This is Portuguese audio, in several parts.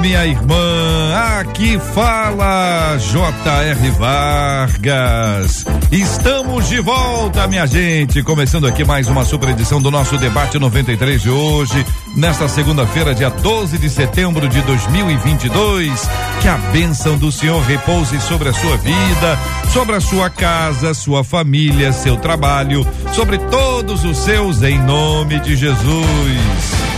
minha irmã. Aqui fala J.R. Vargas. Estamos de volta, minha gente. Começando aqui mais uma super edição do nosso debate 93 de hoje, nesta segunda-feira, dia 12 de setembro de 2022. Que a bênção do Senhor repouse sobre a sua vida, sobre a sua casa, sua família, seu trabalho, sobre todos os seus, em nome de Jesus.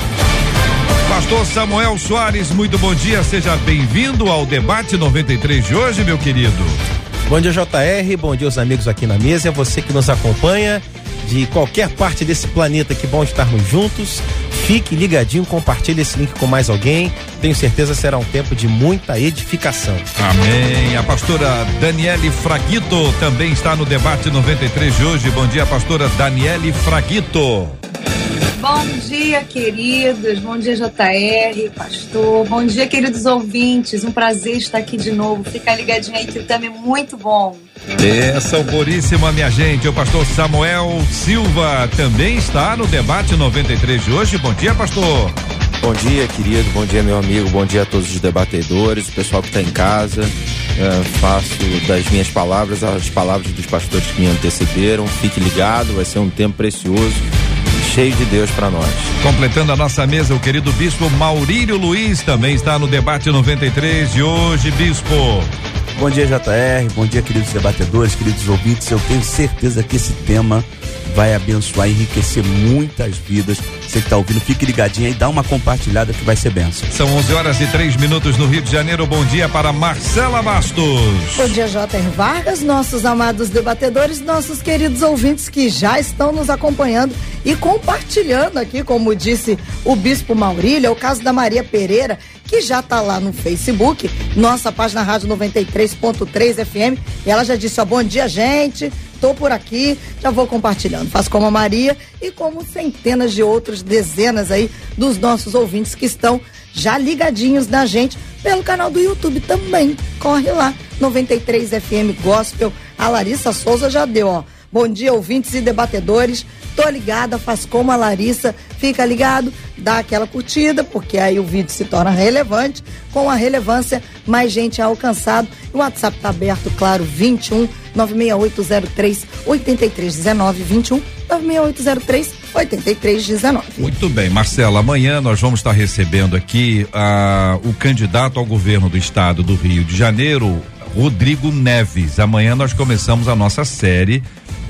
Pastor Samuel Soares, muito bom dia, seja bem-vindo ao debate 93 de hoje, meu querido. Bom dia, JR, bom dia aos amigos aqui na mesa, é você que nos acompanha de qualquer parte desse planeta, que bom estarmos juntos. Fique ligadinho, compartilhe esse link com mais alguém. Tenho certeza será um tempo de muita edificação. Amém. A pastora Daniele Fraguito também está no debate 93 de hoje. Bom dia, pastora Daniele Fraguito. Bom dia, queridos. Bom dia, JR, pastor. Bom dia, queridos ouvintes. Um prazer estar aqui de novo. Fica ligadinho aí que o tema é muito bom. Benção puríssima, minha gente. O pastor Samuel Silva também está no debate 93 de hoje. Bom dia, pastor. Bom dia, querido. Bom dia, meu amigo. Bom dia a todos os debatedores, o pessoal que está em casa. É, faço das minhas palavras as palavras dos pastores que me antecederam. Fique ligado, vai ser um tempo precioso cheio de Deus para nós. Completando a nossa mesa, o querido bispo Maurílio Luiz também está no debate 93 de hoje, bispo. Bom dia, JR. Bom dia, queridos debatedores, queridos ouvintes. Eu tenho certeza que esse tema vai abençoar e enriquecer muitas vidas. Você que está ouvindo, fique ligadinho aí, dá uma compartilhada que vai ser benção. São 11 horas e 3 minutos no Rio de Janeiro. Bom dia para Marcela Bastos. Bom dia, J.R. Vargas, nossos amados debatedores, nossos queridos ouvintes que já estão nos acompanhando e compartilhando aqui, como disse o Bispo Maurílio, é o caso da Maria Pereira, que já está lá no Facebook, nossa página Rádio 93.3 FM. E ela já disse: ó, bom dia, gente. Tô por aqui, já vou compartilhando. Faço como a Maria e como centenas de outros, dezenas aí dos nossos ouvintes que estão já ligadinhos na gente pelo canal do YouTube também. Corre lá, 93 FM Gospel. A Larissa Souza já deu, ó. Bom dia, ouvintes e debatedores. Tô ligada, faz como a Larissa. Fica ligado, dá aquela curtida, porque aí o vídeo se torna relevante. Com a relevância, mais gente é alcançado. O WhatsApp tá aberto, claro, 21 96803 8319 21 96803 8319. Muito bem, Marcela, amanhã nós vamos estar recebendo aqui uh, o candidato ao governo do estado do Rio de Janeiro, Rodrigo Neves. Amanhã nós começamos a nossa série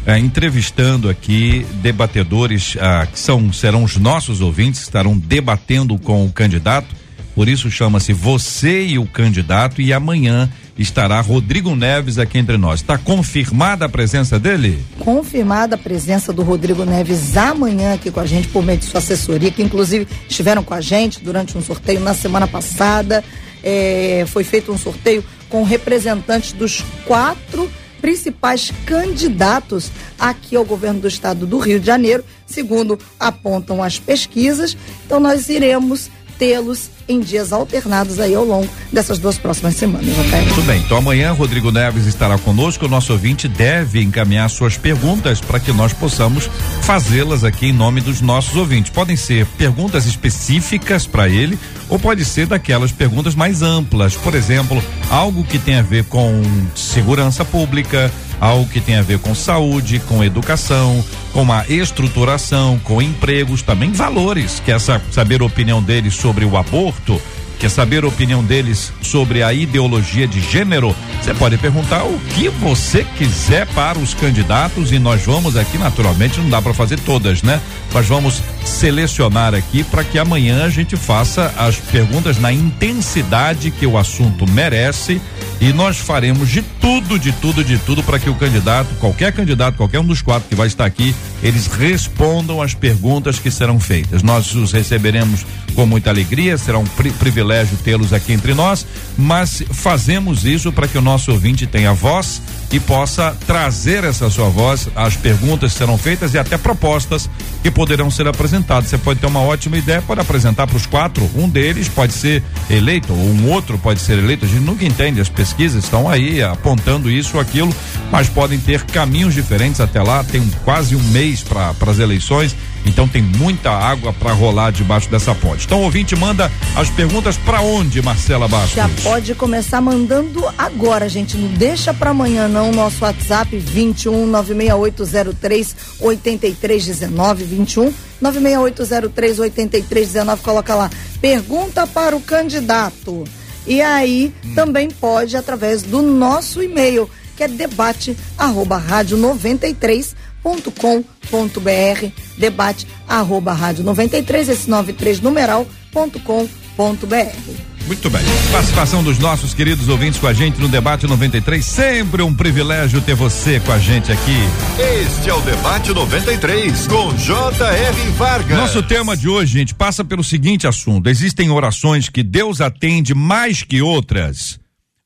eh, entrevistando aqui debatedores ah, que são serão os nossos ouvintes que estarão debatendo com o candidato. Por isso chama-se Você e o Candidato e amanhã estará Rodrigo Neves aqui entre nós. Está confirmada a presença dele? Confirmada a presença do Rodrigo Neves amanhã aqui com a gente por meio de sua assessoria, que inclusive estiveram com a gente durante um sorteio na semana passada. É, foi feito um sorteio com representantes dos quatro principais candidatos aqui ao governo do estado do Rio de Janeiro, segundo apontam as pesquisas. Então nós iremos tê-los em dias alternados aí ao longo dessas duas próximas semanas, ok? Muito bem, então amanhã Rodrigo Neves estará conosco. O nosso ouvinte deve encaminhar suas perguntas para que nós possamos fazê-las aqui em nome dos nossos ouvintes. Podem ser perguntas específicas para ele ou pode ser daquelas perguntas mais amplas. Por exemplo, algo que tem a ver com segurança pública, algo que tem a ver com saúde, com educação, com a estruturação, com empregos, também valores, que é saber a opinião deles sobre o aborto, quer saber a opinião deles sobre a ideologia de gênero, você pode perguntar o que você quiser para os candidatos e nós vamos aqui, naturalmente, não dá para fazer todas, né? Mas vamos selecionar aqui para que amanhã a gente faça as perguntas na intensidade que o assunto merece e nós faremos de tudo, de tudo, de tudo para que o candidato, qualquer candidato, qualquer um dos quatro que vai estar aqui, eles respondam as perguntas que serão feitas. Nós os receberemos com muita alegria, será um pri privilégio tê-los aqui entre nós, mas fazemos isso para que o nosso ouvinte tenha voz, e possa trazer essa sua voz, as perguntas serão feitas e até propostas que poderão ser apresentadas. Você pode ter uma ótima ideia, pode apresentar para os quatro. Um deles pode ser eleito, ou um outro pode ser eleito. A gente nunca entende, as pesquisas estão aí apontando isso ou aquilo, mas podem ter caminhos diferentes até lá. Tem quase um mês para as eleições. Então tem muita água para rolar debaixo dessa ponte. Então ouvinte manda as perguntas para onde, Marcela Bastos? Já pode começar mandando agora, gente. Não deixa para amanhã não. Nosso WhatsApp 21 96803 8319 21 96803 8319 coloca lá. Pergunta para o candidato. E aí hum. também pode através do nosso e-mail, que é debate arroba rádio 93 93.com.br, debate arroba rádio 93, esse 93 numeral.com.br. Muito bem. Participação dos nossos queridos ouvintes com a gente no Debate 93. Sempre um privilégio ter você com a gente aqui. Este é o Debate 93 com J.R. Vargas. Nosso tema de hoje, gente, passa pelo seguinte assunto: existem orações que Deus atende mais que outras.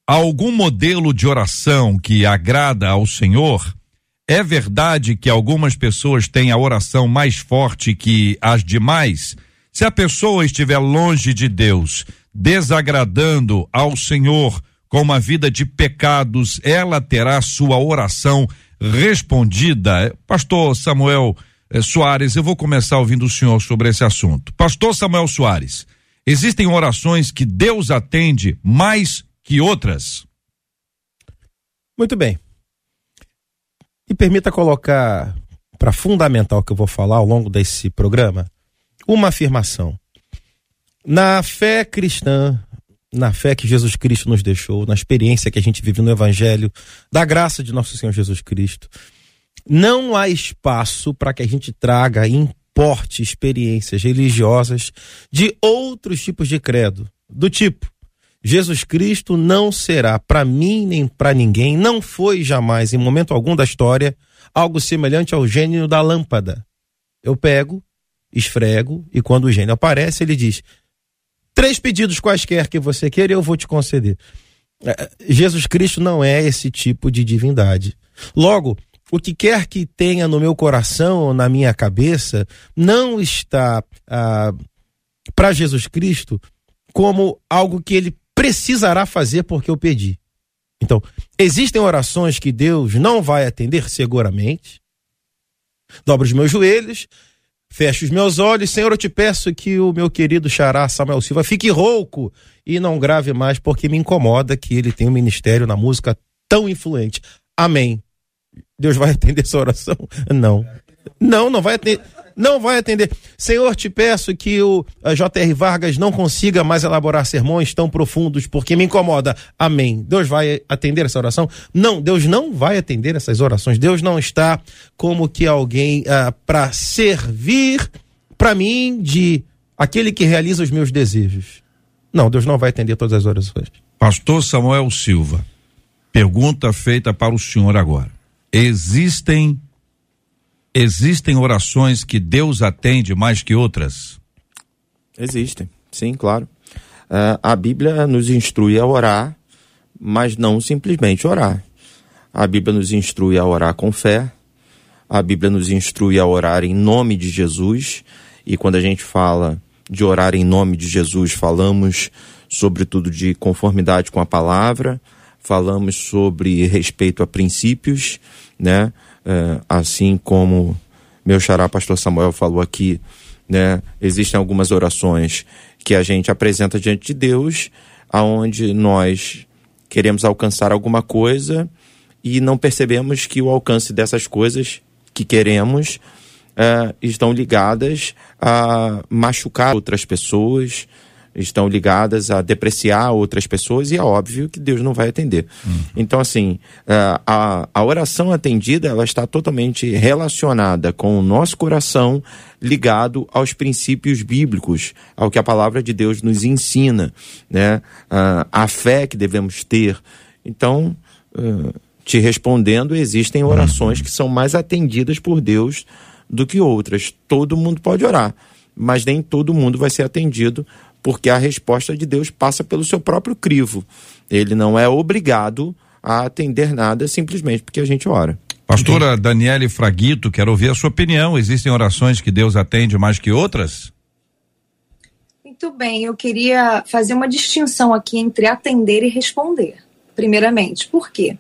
Algum modelo de oração que agrada ao Senhor? É verdade que algumas pessoas têm a oração mais forte que as demais? Se a pessoa estiver longe de Deus, desagradando ao Senhor com uma vida de pecados, ela terá sua oração respondida. Pastor Samuel eh, Soares, eu vou começar ouvindo o senhor sobre esse assunto. Pastor Samuel Soares, existem orações que Deus atende mais que outras? Muito bem. E permita colocar para fundamental que eu vou falar ao longo desse programa uma afirmação. Na fé cristã, na fé que Jesus Cristo nos deixou, na experiência que a gente vive no Evangelho, da graça de nosso Senhor Jesus Cristo, não há espaço para que a gente traga e importe experiências religiosas de outros tipos de credo, do tipo Jesus Cristo não será para mim nem para ninguém, não foi jamais, em momento algum da história, algo semelhante ao gênio da lâmpada. Eu pego, esfrego e quando o gênio aparece, ele diz: três pedidos quaisquer que você queira, eu vou te conceder. É, Jesus Cristo não é esse tipo de divindade. Logo, o que quer que tenha no meu coração ou na minha cabeça não está ah, para Jesus Cristo como algo que ele precisará fazer porque eu pedi. Então, existem orações que Deus não vai atender seguramente. Dobro os meus joelhos, fecho os meus olhos. Senhor, eu te peço que o meu querido xará Samuel Silva fique rouco e não grave mais, porque me incomoda que ele tenha um ministério na música tão influente. Amém. Deus vai atender essa oração? Não. Não, não vai atender não vai atender. Senhor, te peço que o J.R. Vargas não consiga mais elaborar sermões tão profundos, porque me incomoda. Amém. Deus vai atender essa oração? Não, Deus não vai atender essas orações. Deus não está como que alguém ah, para servir para mim de aquele que realiza os meus desejos. Não, Deus não vai atender todas as orações. Pastor Samuel Silva, pergunta feita para o senhor agora. Existem Existem orações que Deus atende mais que outras? Existem, sim, claro. Uh, a Bíblia nos instrui a orar, mas não simplesmente orar. A Bíblia nos instrui a orar com fé, a Bíblia nos instrui a orar em nome de Jesus, e quando a gente fala de orar em nome de Jesus, falamos sobretudo de conformidade com a palavra, falamos sobre respeito a princípios, né? É, assim como meu xará pastor Samuel falou aqui, né? Existem algumas orações que a gente apresenta diante de Deus, aonde nós queremos alcançar alguma coisa e não percebemos que o alcance dessas coisas que queremos é, estão ligadas a machucar outras pessoas, estão ligadas a depreciar outras pessoas e é óbvio que Deus não vai atender. Uhum. Então, assim, é, a, a oração atendida, ela está totalmente relacionada com o nosso coração ligado aos princípios bíblicos, ao que a palavra de Deus nos ensina, né? A fé que devemos ter. Então, é, te respondendo, existem orações uhum. que são mais atendidas por Deus do que outras. Todo mundo pode orar, mas nem todo mundo vai ser atendido porque a resposta de Deus passa pelo seu próprio crivo. Ele não é obrigado a atender nada simplesmente porque a gente ora. Pastora Daniele Fraguito, quero ouvir a sua opinião. Existem orações que Deus atende mais que outras? Muito bem, eu queria fazer uma distinção aqui entre atender e responder. Primeiramente, por quê?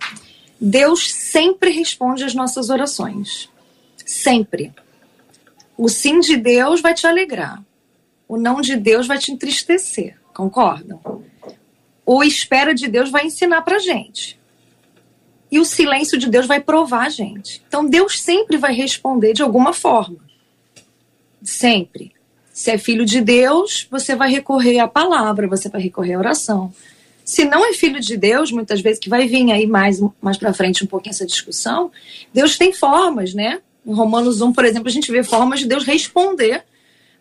Deus sempre responde às nossas orações. Sempre. O sim de Deus vai te alegrar. O não de Deus vai te entristecer. Concordam? O espera de Deus vai ensinar pra gente. E o silêncio de Deus vai provar a gente. Então Deus sempre vai responder de alguma forma. Sempre. Se é filho de Deus, você vai recorrer à palavra, você vai recorrer à oração. Se não é filho de Deus, muitas vezes que vai vir aí mais mais para frente um pouquinho essa discussão, Deus tem formas, né? Em Romanos 1, por exemplo, a gente vê formas de Deus responder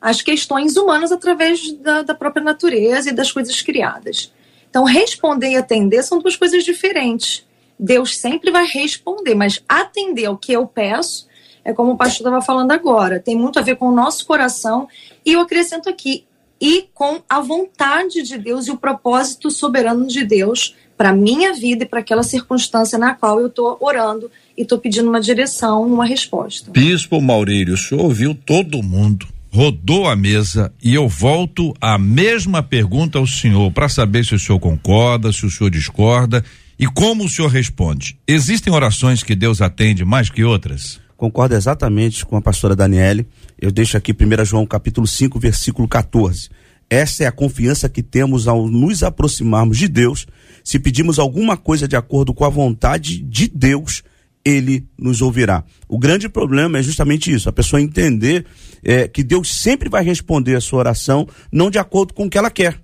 às questões humanas através da, da própria natureza e das coisas criadas. Então, responder e atender são duas coisas diferentes. Deus sempre vai responder, mas atender ao que eu peço é como o pastor estava falando agora, tem muito a ver com o nosso coração. E eu acrescento aqui, e com a vontade de Deus e o propósito soberano de Deus para minha vida e para aquela circunstância na qual eu estou orando e estou pedindo uma direção, uma resposta. Bispo Maurílio, o senhor ouviu todo mundo, rodou a mesa e eu volto a mesma pergunta ao senhor para saber se o senhor concorda, se o senhor discorda e como o senhor responde. Existem orações que Deus atende mais que outras? Concordo exatamente com a pastora Daniele. Eu deixo aqui 1 João capítulo 5, versículo 14. Essa é a confiança que temos ao nos aproximarmos de Deus. Se pedimos alguma coisa de acordo com a vontade de Deus, ele nos ouvirá. O grande problema é justamente isso: a pessoa entender é, que Deus sempre vai responder a sua oração, não de acordo com o que ela quer.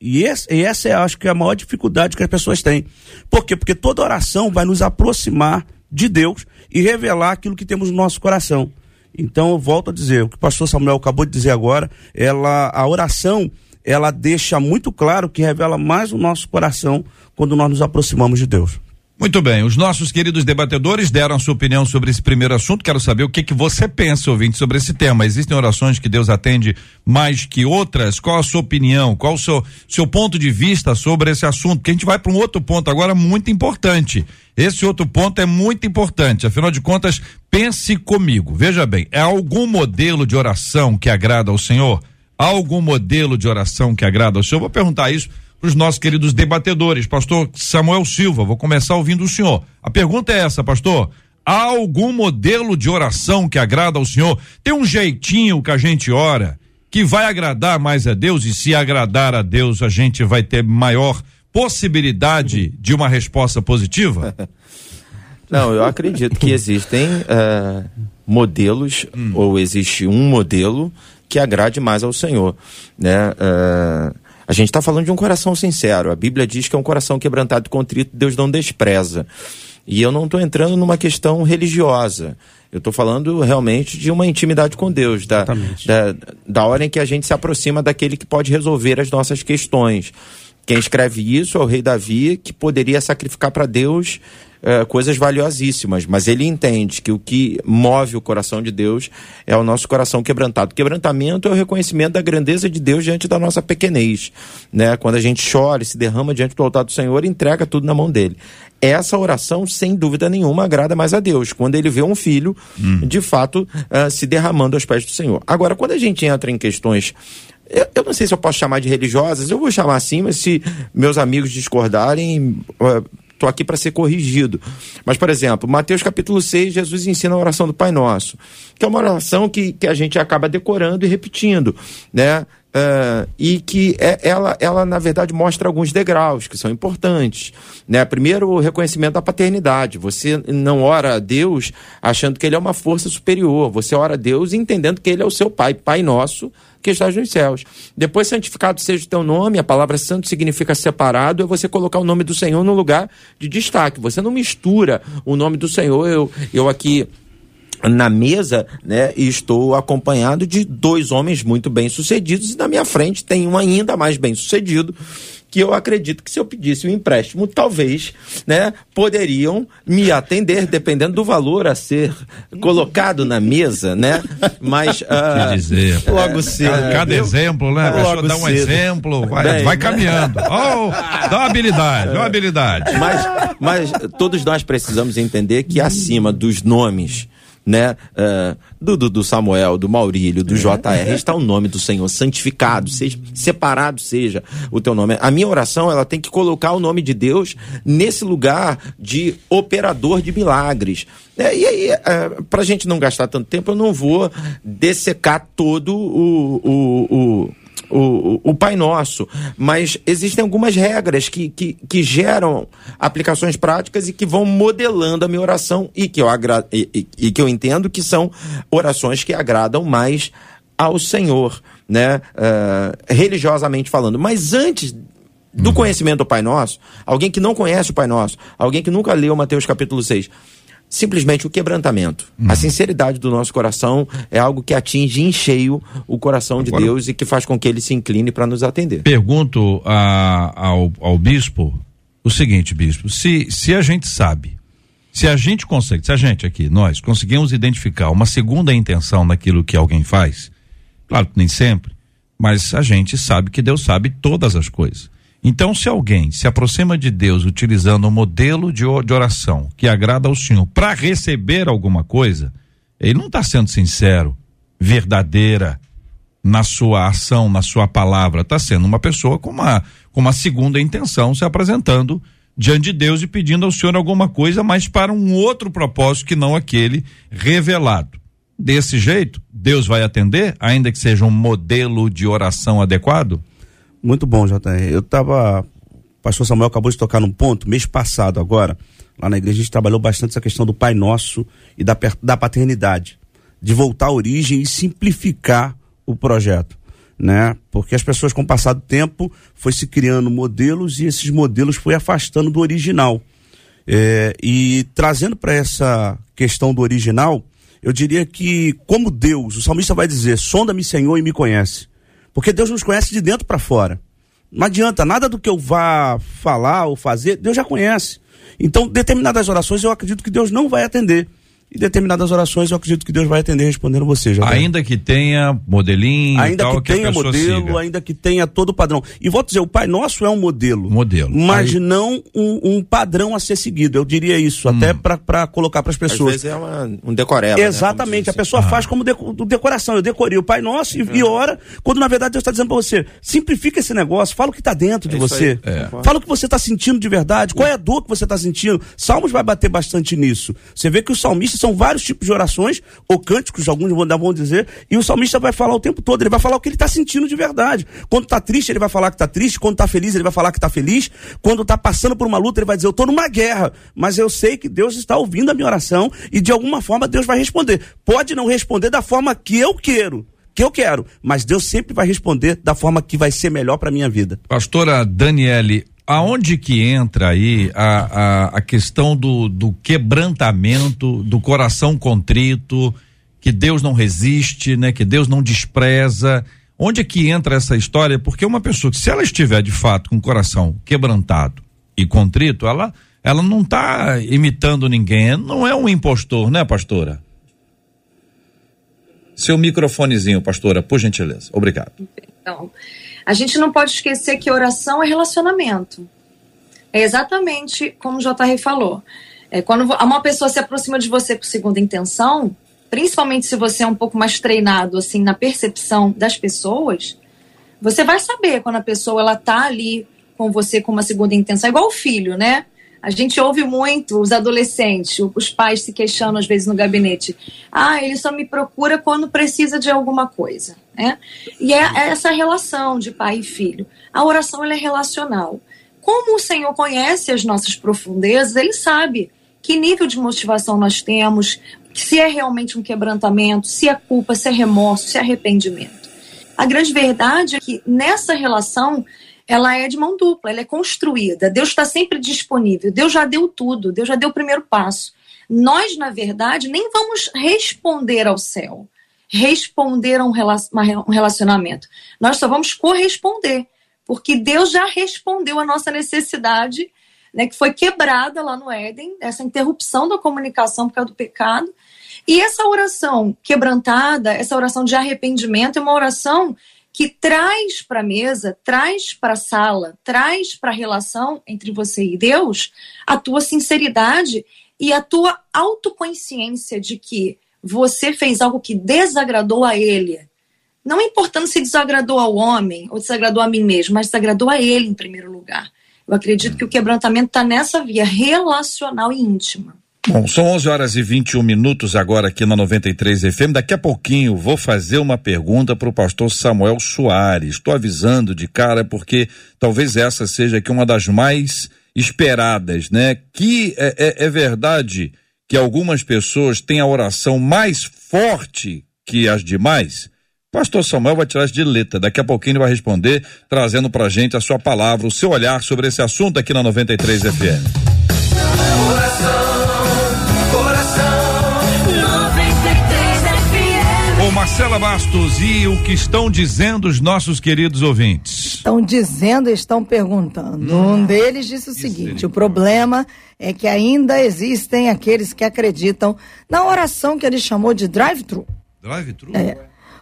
E, esse, e essa é, acho que, é a maior dificuldade que as pessoas têm. Por quê? Porque toda oração vai nos aproximar de Deus e revelar aquilo que temos no nosso coração. Então eu volto a dizer, o que o pastor Samuel acabou de dizer agora, ela a oração, ela deixa muito claro que revela mais o nosso coração quando nós nos aproximamos de Deus. Muito bem, os nossos queridos debatedores deram a sua opinião sobre esse primeiro assunto. Quero saber o que que você pensa, ouvinte, sobre esse tema. Existem orações que Deus atende mais que outras? Qual a sua opinião? Qual o seu, seu ponto de vista sobre esse assunto? Que a gente vai para um outro ponto agora muito importante. Esse outro ponto é muito importante. Afinal de contas, pense comigo. Veja bem, é algum modelo de oração que agrada ao Senhor? Há algum modelo de oração que agrada ao Senhor? Vou perguntar isso para os nossos queridos debatedores. Pastor Samuel Silva, vou começar ouvindo o senhor. A pergunta é essa, pastor. Há algum modelo de oração que agrada ao senhor? Tem um jeitinho que a gente ora que vai agradar mais a Deus e se agradar a Deus a gente vai ter maior possibilidade de uma resposta positiva? Não, eu acredito que existem uh, modelos hum. ou existe um modelo que agrade mais ao Senhor, né? Uh, a gente está falando de um coração sincero. A Bíblia diz que é um coração quebrantado e contrito, Deus não despreza. E eu não estou entrando numa questão religiosa. Eu estou falando realmente de uma intimidade com Deus, da, da, da hora em que a gente se aproxima daquele que pode resolver as nossas questões. Quem escreve isso é o rei Davi, que poderia sacrificar para Deus é, coisas valiosíssimas, mas ele entende que o que move o coração de Deus é o nosso coração quebrantado. Quebrantamento é o reconhecimento da grandeza de Deus diante da nossa pequenez, né? Quando a gente chora e se derrama diante do altar do Senhor, entrega tudo na mão dele. Essa oração, sem dúvida nenhuma, agrada mais a Deus, quando ele vê um filho, hum. de fato, uh, se derramando aos pés do Senhor. Agora, quando a gente entra em questões eu, eu, não sei se eu posso chamar de religiosas, eu vou chamar assim, mas se meus amigos discordarem, uh, estou aqui para ser corrigido. Mas, por exemplo, Mateus capítulo 6, Jesus ensina a oração do Pai Nosso, que é uma oração que, que a gente acaba decorando e repetindo, né? Uh, e que é, ela, ela, na verdade, mostra alguns degraus que são importantes. Né? Primeiro, o reconhecimento da paternidade. Você não ora a Deus achando que ele é uma força superior. Você ora a Deus entendendo que ele é o seu Pai, Pai nosso, que estás nos céus. Depois, santificado seja o teu nome, a palavra santo significa separado, é você colocar o nome do Senhor no lugar de destaque. Você não mistura o nome do Senhor. Eu, eu aqui na mesa, né, estou acompanhado de dois homens muito bem sucedidos, e na minha frente tem um ainda mais bem sucedido, que eu acredito que se eu pedisse um empréstimo, talvez, né, poderiam me atender, dependendo do valor a ser colocado na mesa, né? Mas. Uh, dizer, logo cedo. Cada, cada exemplo, né? A pessoa dá um cedo. exemplo, vai, Bem, vai caminhando. Oh, dá uma habilidade, dá uma habilidade. Mas, mas todos nós precisamos entender que acima dos nomes né, uh, do, do, do, Samuel, do Maurílio, do JR, está o nome do Senhor, santificado, seja, separado seja o teu nome. A minha oração, ela tem que colocar o nome de Deus nesse lugar de operador de milagres. É, e aí, é, para a gente não gastar tanto tempo, eu não vou dessecar todo o, o, o o, o, Pai Nosso, mas existem algumas regras que, que, que, geram aplicações práticas e que vão modelando a minha oração e que eu, agra e, e, e que eu entendo que são orações que agradam mais ao Senhor, né? Uh, religiosamente falando. Mas antes do uhum. conhecimento do Pai Nosso, alguém que não conhece o Pai Nosso, alguém que nunca leu Mateus capítulo 6, simplesmente o quebrantamento. Hum. A sinceridade do nosso coração é algo que atinge em cheio o coração de Agora, Deus e que faz com que ele se incline para nos atender. Pergunto a, ao, ao bispo o seguinte, bispo: se, se a gente sabe, se a gente consegue, se a gente aqui, nós, conseguimos identificar uma segunda intenção naquilo que alguém faz, claro que nem sempre, mas a gente sabe que Deus sabe todas as coisas. Então, se alguém se aproxima de Deus utilizando um modelo de oração que agrada ao Senhor para receber alguma coisa, ele não está sendo sincero, verdadeira na sua ação, na sua palavra. Está sendo uma pessoa com uma, com uma segunda intenção se apresentando diante de Deus e pedindo ao Senhor alguma coisa, mas para um outro propósito que não aquele revelado. Desse jeito, Deus vai atender, ainda que seja um modelo de oração adequado? Muito bom, JR. Eu estava. O pastor Samuel acabou de tocar num ponto, mês passado agora, lá na igreja, a gente trabalhou bastante essa questão do Pai Nosso e da, da paternidade. De voltar à origem e simplificar o projeto. Né? Porque as pessoas, com o passar do tempo, foi se criando modelos e esses modelos foi afastando do original. É, e trazendo para essa questão do original, eu diria que, como Deus, o salmista vai dizer: sonda-me, Senhor, e me conhece. Porque Deus nos conhece de dentro para fora. Não adianta, nada do que eu vá falar ou fazer, Deus já conhece. Então, determinadas orações eu acredito que Deus não vai atender e determinadas orações eu acredito que Deus vai atender respondendo você. Já ainda que tenha modelinho, ainda tal, que tenha que modelo, siga. ainda que tenha todo o padrão. E vou dizer, o Pai Nosso é um modelo, modelo, mas Aí... não um, um, padrão a ser seguido. Eu diria isso, hum. até para colocar para as pessoas. Às vezes é uma, um decoreba. Né, Exatamente, né? a pessoa ah. faz como de, decoração. Eu decorei o Pai Nosso e, hum. e ora, quando na verdade Deus está dizendo para você: simplifica esse negócio, fala o que está dentro é de você, é. fala o que você está sentindo de verdade, qual é a dor que você está sentindo. Salmos vai bater bastante nisso. Você vê que os salmistas são vários tipos de orações ou cânticos, alguns vão dizer, e o salmista vai falar o tempo todo, ele vai falar o que ele está sentindo de verdade. Quando está triste, ele vai falar que está triste, quando está feliz, ele vai falar que está feliz, quando está passando por uma luta, ele vai dizer, eu estou numa guerra, mas eu sei que Deus está ouvindo a minha oração e de alguma forma Deus vai responder. Pode não responder da forma que eu quero, que eu quero, mas Deus sempre vai responder da forma que vai ser melhor para minha vida. Pastora Daniele, aonde que entra aí a, a, a questão do, do quebrantamento, do coração contrito, que Deus não resiste, né? Que Deus não despreza. Onde é que entra essa história? Porque uma pessoa se ela estiver de fato com o coração quebrantado e contrito, ela, ela não está imitando ninguém, não é um impostor, né, pastora? Seu microfonezinho, pastora, por gentileza. Obrigado. Então, a gente não pode esquecer que oração é relacionamento. É exatamente como o JR falou. É, quando uma pessoa se aproxima de você com segunda intenção, principalmente se você é um pouco mais treinado assim na percepção das pessoas, você vai saber quando a pessoa ela tá ali com você com uma segunda intenção, é igual o filho, né? A gente ouve muito os adolescentes, os pais se queixando às vezes no gabinete. Ah, ele só me procura quando precisa de alguma coisa. Né? E é essa relação de pai e filho. A oração é relacional. Como o Senhor conhece as nossas profundezas, ele sabe que nível de motivação nós temos, se é realmente um quebrantamento, se é culpa, se é remorso, se é arrependimento. A grande verdade é que nessa relação ela é de mão dupla, ela é construída. Deus está sempre disponível. Deus já deu tudo, Deus já deu o primeiro passo. Nós, na verdade, nem vamos responder ao céu, responder a um relacionamento. Nós só vamos corresponder. porque Deus já respondeu a nossa necessidade, né, que foi quebrada lá no Éden, essa interrupção da comunicação por causa do pecado. E essa oração quebrantada, essa oração de arrependimento, é uma oração que traz para a mesa, traz para a sala, traz para a relação entre você e Deus a tua sinceridade e a tua autoconsciência de que você fez algo que desagradou a ele. Não importando se desagradou ao homem ou desagradou a mim mesmo, mas desagradou a ele em primeiro lugar. Eu acredito que o quebrantamento está nessa via relacional e íntima. Bom, são 11 horas e 21 minutos agora aqui na 93 FM. Daqui a pouquinho vou fazer uma pergunta para o pastor Samuel Soares. Estou avisando de cara porque talvez essa seja aqui uma das mais esperadas, né? Que é, é, é verdade que algumas pessoas têm a oração mais forte que as demais? Pastor Samuel vai tirar isso de letra. Daqui a pouquinho ele vai responder, trazendo pra gente a sua palavra, o seu olhar sobre esse assunto aqui na 93 FM. Ô Marcela Bastos, e o que estão dizendo os nossos queridos ouvintes? Estão dizendo, estão perguntando. Um deles disse o seguinte: o problema é que ainda existem aqueles que acreditam na oração que ele chamou de drive-thru. Drive-thru? É.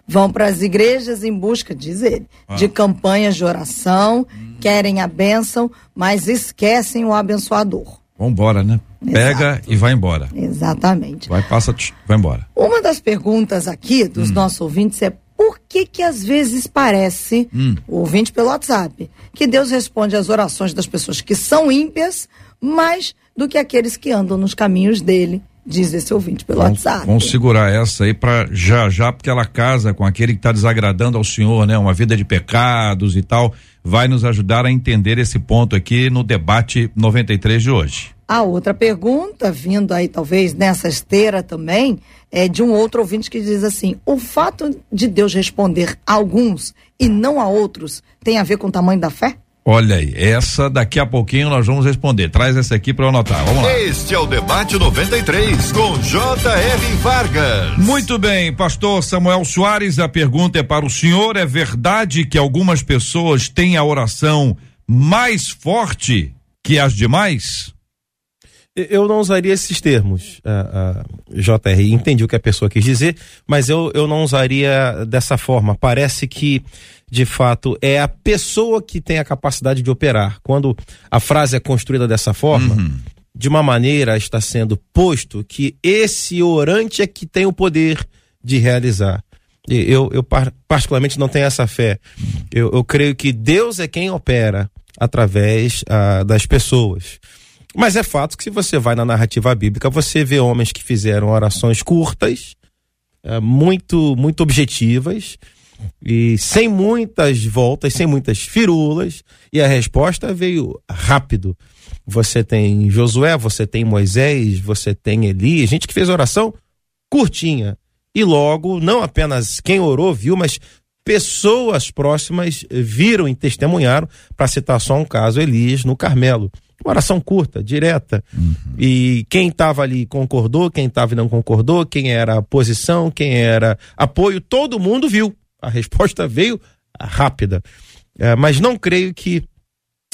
Vão para as igrejas em busca, diz ele, de campanhas de oração, querem a bênção, mas esquecem o abençoador. Vambora, né? Pega Exato. e vai embora. Exatamente. Vai, passa, tch, vai embora. Uma das perguntas aqui dos nossos ouvintes é por que que às vezes parece, o ouvinte pelo WhatsApp, que Deus responde às orações das pessoas que são ímpias mais do que aqueles que andam nos caminhos dele, diz esse ouvinte pelo Vamos, WhatsApp. vamos segurar essa aí para já já, porque ela casa com aquele que está desagradando ao Senhor, né? Uma vida de pecados e tal. Vai nos ajudar a entender esse ponto aqui no debate 93 de hoje. A outra pergunta, vindo aí talvez nessa esteira também, é de um outro ouvinte que diz assim: o fato de Deus responder a alguns e não a outros tem a ver com o tamanho da fé? Olha aí, essa daqui a pouquinho nós vamos responder. Traz essa aqui para eu anotar. Vamos lá. Este é o Debate 93 com J.R. Vargas. Muito bem, pastor Samuel Soares, a pergunta é para o senhor: é verdade que algumas pessoas têm a oração mais forte que as demais? Eu não usaria esses termos, uh, uh, JR. Entendi o que a pessoa quis dizer, mas eu, eu não usaria dessa forma. Parece que, de fato, é a pessoa que tem a capacidade de operar. Quando a frase é construída dessa forma, de uma maneira está sendo posto que esse orante é que tem o poder de realizar. E Eu, eu par- particularmente não tenho essa fé. Eu, eu creio que Deus é quem opera através ah, das pessoas. Mas é fato que se você vai na narrativa bíblica, você vê homens que fizeram orações curtas, eh, muito, muito objetivas, e sem muitas voltas, sem muitas firulas, e a resposta veio rápido. Você tem Josué, você tem Moisés, você tem Elias, gente que fez oração curtinha. E logo, não apenas quem orou viu, mas pessoas próximas viram e testemunharam, para citar só um caso, Elias no Carmelo. Uma oração curta, direta. E quem estava ali concordou, quem estava e não concordou, quem era posição, quem era apoio, todo mundo viu. A resposta veio rápida. É, mas não creio que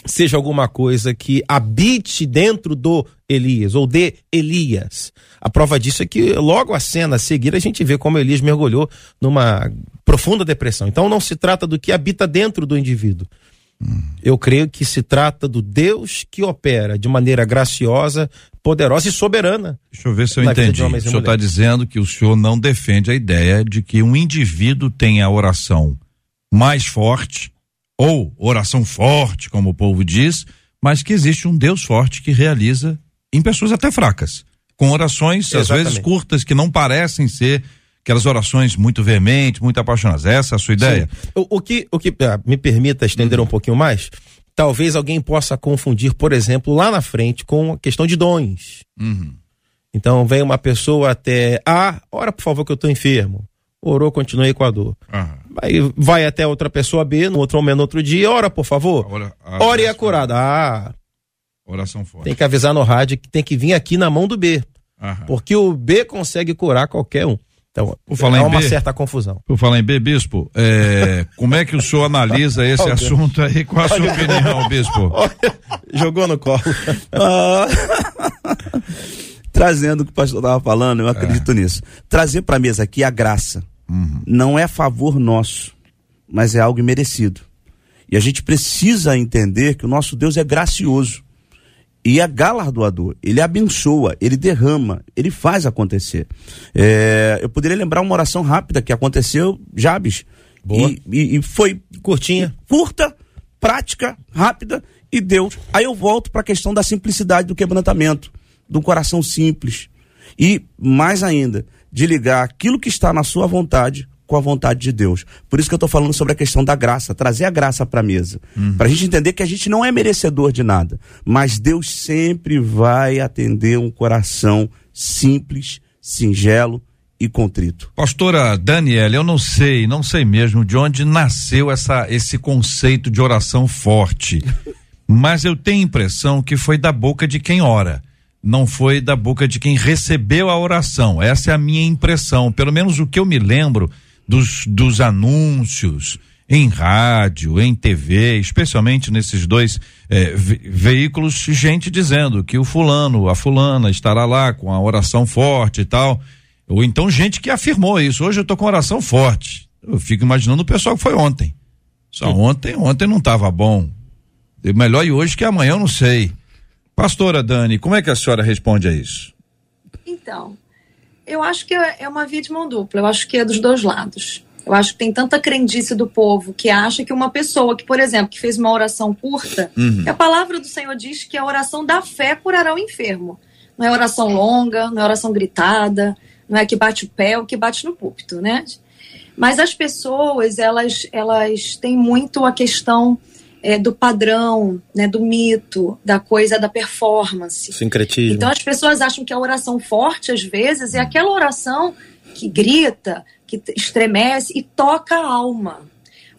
seja alguma coisa que habite dentro do Elias ou de Elias. A prova disso é que logo a cena a seguir a gente vê como Elias mergulhou numa profunda depressão. Então não se trata do que habita dentro do indivíduo. Eu creio que se trata do Deus que opera de maneira graciosa, poderosa e soberana. Deixa eu ver se eu entendi. O senhor está dizendo que o senhor não defende a ideia de que um indivíduo tenha a oração mais forte, ou oração forte, como o povo diz, mas que existe um Deus forte que realiza em pessoas até fracas, com orações às Exatamente. vezes curtas que não parecem ser aquelas orações muito veementes, muito apaixonadas. Essa é a sua ideia? O, o que, o que ah, me permita estender um pouquinho mais, talvez alguém possa confundir, por exemplo, lá na frente com a questão de dons. Uhum. Então vem uma pessoa até, ah, ora por favor que eu estou enfermo. Orou, continuei com a dor. Aham. Aí vai até outra pessoa B, no outro momento, no outro dia, ora por favor. Ora- a- Ora e é curada. Ah, Oração forte. tem que avisar no rádio que tem que vir aqui na mão do B. Aham. Porque o B consegue curar qualquer um. Então, Por falar há em uma B- certa confusão. Por falar em B, Bispo, é, como é que o senhor analisa esse assunto aí? Qual a sua opinião, Bispo? Jogou no colo. Ah, Trazendo o que o pastor estava falando, eu acredito nisso. Trazer para a mesa aqui a graça. Não é favor nosso, mas é algo imerecido. E a gente precisa entender que o nosso Deus é gracioso. E é galardoador. Ele abençoa, ele derrama, ele faz acontecer. É, eu poderia lembrar uma oração rápida que aconteceu, Jabes. Boa. E, e- e foi Curtinha. curta, prática, rápida e Deus. Aí eu volto para a questão da simplicidade do quebrantamento, do coração simples. E mais ainda, de ligar aquilo que está na sua vontade com a vontade de Deus. Por isso que eu estou falando sobre a questão da graça, trazer a graça para a mesa. Para a gente entender que a gente não é merecedor de nada, mas Deus sempre vai atender um coração simples, singelo e contrito. Pastora Daniela, eu não sei, não sei mesmo de onde nasceu essa, esse conceito de oração forte, mas eu tenho a impressão que foi da boca de quem ora, não foi da boca de quem recebeu a oração. Essa é a minha impressão, pelo menos o que eu me lembro dos, dos anúncios em rádio, em TV, especialmente nesses dois eh, ve- veículos, gente dizendo que o fulano, a fulana estará lá com a oração forte e tal. Ou então gente que afirmou isso. Hoje eu tô com oração forte. Eu fico imaginando o pessoal que foi ontem. Só ontem, ontem não estava bom. E melhor e hoje que amanhã eu não sei. Pastora Dani, como é que a senhora responde a isso? Então, eu acho que é é uma via de mão dupla. Eu acho que é dos dois lados. Eu acho que tem tanta crendice do povo que acha que uma pessoa que, por exemplo, que fez uma oração curta, Uhum. a palavra do Senhor diz que a oração da fé curará o enfermo. Não é oração longa, não é oração gritada, não é que bate o pé ou que bate no púlpito, né? Mas as pessoas, elas, elas têm muito a questão é, do padrão, né, do mito, da coisa da performance. Sincretismo. Então as pessoas acham que a oração forte, às vezes, é aquela oração que grita, que estremece e toca a alma.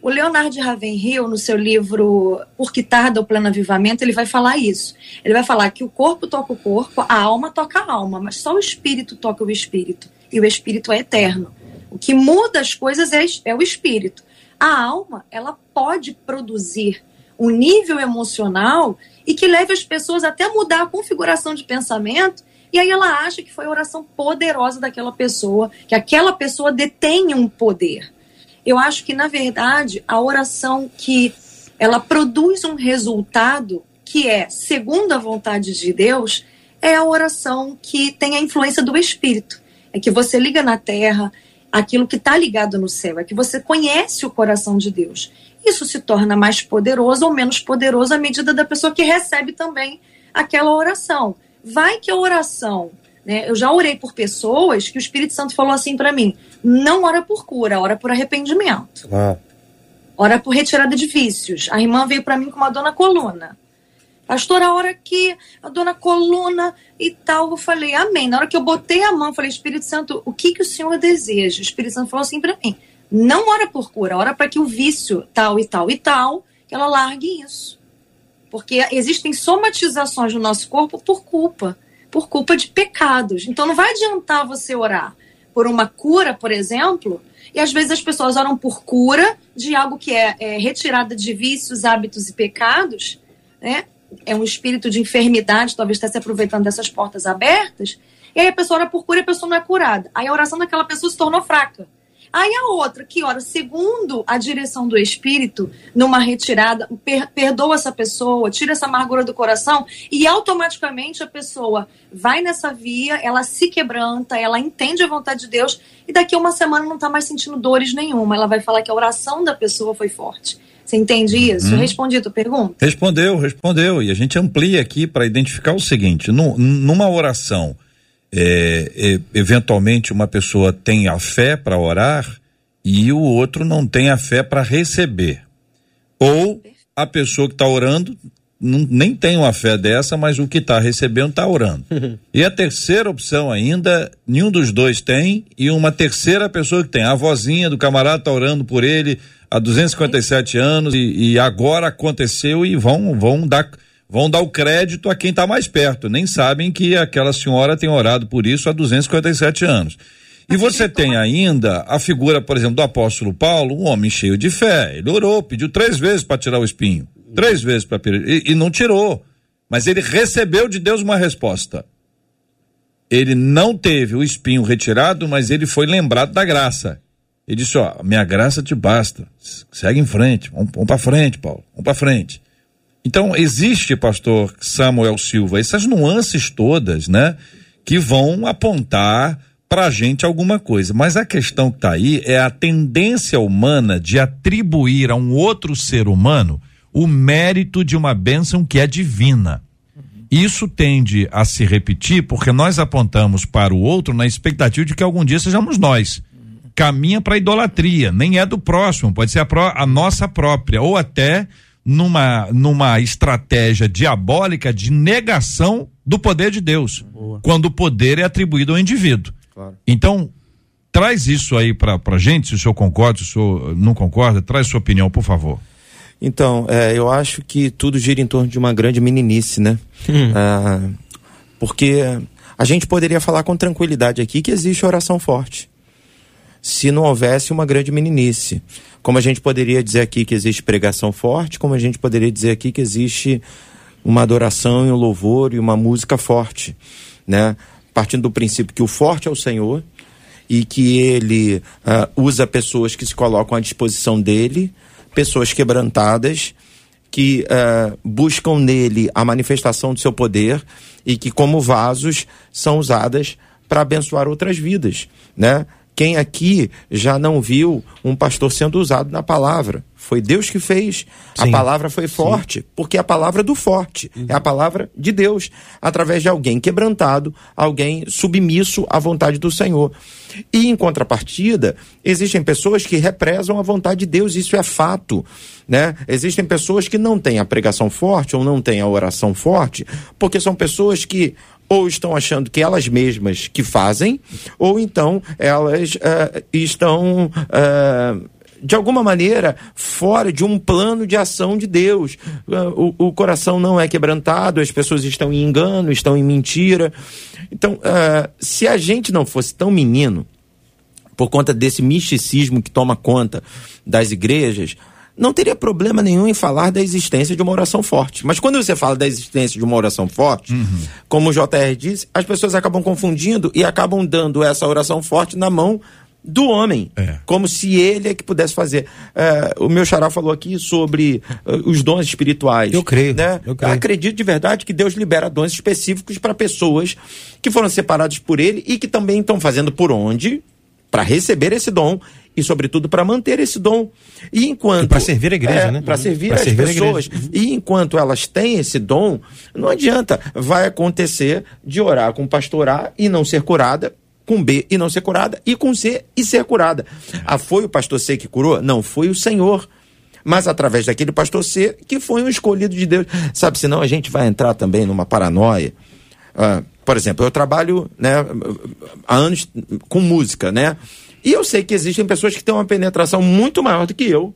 O Leonardo Ravenhill, no seu livro Por que Tarda o Pleno Avivamento, ele vai falar isso. Ele vai falar que o corpo toca o corpo, a alma toca a alma, mas só o espírito toca o espírito. E o espírito é eterno. O que muda as coisas é, é o espírito. A alma, ela pode produzir um nível emocional e que leve as pessoas até mudar a configuração de pensamento. E aí ela acha que foi a oração poderosa daquela pessoa, que aquela pessoa detém um poder. Eu acho que, na verdade, a oração que ela produz um resultado que é segundo a vontade de Deus, é a oração que tem a influência do Espírito. É que você liga na terra aquilo que está ligado no céu, é que você conhece o coração de Deus. Isso se torna mais poderoso ou menos poderoso à medida da pessoa que recebe também aquela oração. Vai que a oração, né? Eu já orei por pessoas que o Espírito Santo falou assim para mim: não ora por cura, ora por arrependimento. Ah, Ora por retirada de vícios. A irmã veio para mim com uma dor na coluna. Pastora, a hora que a dor na coluna e tal, eu falei, amém. Na hora que eu botei a mão, falei, Espírito Santo, o que, que o Senhor deseja? O Espírito Santo falou assim para mim: não ora por cura, ora para que o vício tal e tal e tal, que ela largue isso. Porque existem somatizações no nosso corpo por culpa, por culpa de pecados. Então não vai adiantar você orar por uma cura, por exemplo, e às vezes as pessoas oram por cura de algo que é, é retirada de vícios, hábitos e pecados, né? É um espírito de enfermidade, talvez está se aproveitando dessas portas abertas. E aí a pessoa ora por cura e a pessoa não é curada. Aí a oração daquela pessoa se tornou fraca. Aí a outra, que ora segundo a direção do Espírito, numa retirada, per perdoa essa pessoa, tira essa amargura do coração, e automaticamente a pessoa vai nessa via, ela se quebranta, ela entende a vontade de Deus, e daqui a uma semana não está mais sentindo dores nenhuma. Ela vai falar que a oração da pessoa foi forte. Você entende isso? Eu respondi a tua pergunta? Respondeu, respondeu. E a gente amplia aqui para identificar o seguinte: nu- numa oração, é, eventualmente uma pessoa tem a fé para orar e o outro não tem a fé para receber. Ou a pessoa que está orando não- nem tem uma fé dessa, mas o que está recebendo está orando. e a terceira opção ainda, nenhum dos dois tem, e uma terceira pessoa que tem. A vozinha do camarada está orando por ele há 257 anos e, e agora aconteceu e vão, vão dar. Vão dar o crédito a quem está mais perto, nem sabem que aquela senhora tem orado por isso há 257 anos. E você tem ainda a figura, por exemplo, do apóstolo Paulo, um homem cheio de fé. Ele orou, pediu três vezes para tirar o espinho. Três vezes para e, e não tirou. Mas ele recebeu de Deus uma resposta. Ele não teve o espinho retirado, mas ele foi lembrado da graça. Ele disse: Ó, minha graça te basta. Segue em frente. Vamos, vamos para frente, Paulo. Vamos para frente. Então, existe, pastor Samuel Silva, essas nuances todas, né? Que vão apontar para a gente alguma coisa. Mas a questão que está aí é a tendência humana de atribuir a um outro ser humano o mérito de uma bênção que é divina. Isso tende a se repetir porque nós apontamos para o outro na expectativa de que algum dia sejamos nós. Caminha para a idolatria, nem é do próximo, pode ser a, pró a nossa própria, ou até numa, numa estratégia diabólica de negação do poder de Deus, Boa. quando o poder é atribuído ao indivíduo. Claro. Então, traz isso aí para a gente, se o senhor concorda, se o senhor não concorda, traz sua opinião, por favor. Então, é, eu acho que tudo gira em torno de uma grande meninice, né? Hum. Ah, porque a gente poderia falar com tranquilidade aqui que existe oração forte. Se não houvesse uma grande meninice. Como a gente poderia dizer aqui que existe pregação forte, como a gente poderia dizer aqui que existe uma adoração e um louvor e uma música forte, né? Partindo do princípio que o forte é o Senhor e que ele uh, usa pessoas que se colocam à disposição dele pessoas quebrantadas que uh, buscam nele a manifestação do seu poder e que, como vasos, são usadas para abençoar outras vidas, né? Quem aqui já não viu um pastor sendo usado na palavra? Foi Deus que fez. Sim. A palavra foi forte, Sim. porque é a palavra do forte, uhum. é a palavra de Deus, através de alguém quebrantado, alguém submisso à vontade do Senhor. E em contrapartida, existem pessoas que represam a vontade de Deus, isso é fato. Né? Existem pessoas que não têm a pregação forte ou não têm a oração forte, porque são pessoas que ou estão achando que elas mesmas que fazem, ou então elas uh, estão. Uh, de alguma maneira, fora de um plano de ação de Deus. O, o, coração não é quebrantado, as pessoas estão em engano, estão em mentira. Então, uh, se a gente não fosse tão menino, por conta desse misticismo que toma conta das igrejas, não teria problema nenhum em falar da existência de uma oração forte. Mas quando você fala da existência de uma oração forte, uhum. como o JR disse, as pessoas acabam confundindo e acabam dando essa oração forte na mão do homem, é. como se ele é que pudesse fazer. É, o meu xará falou aqui sobre uh, os dons espirituais. Eu creio, né? eu creio. Acredito de verdade que Deus libera dons específicos para pessoas que foram separadas por ele e que também estão fazendo por onde para receber esse dom e, sobretudo, para manter esse dom. E enquanto. Para servir a igreja, é, né? Para servir pra as servir pessoas. E enquanto elas têm esse dom, não adianta. Vai acontecer de orar com pastorar e não ser curada, com B e não ser curada, e com C e ser curada. Ah, foi o pastor C que curou? Não, foi o Senhor. Mas através daquele pastor C que foi um escolhido de Deus. Sabe, senão a gente vai entrar também numa paranoia. Ah, por exemplo, eu trabalho né, há anos com música, né? E eu sei que existem pessoas que têm uma penetração muito maior do que eu.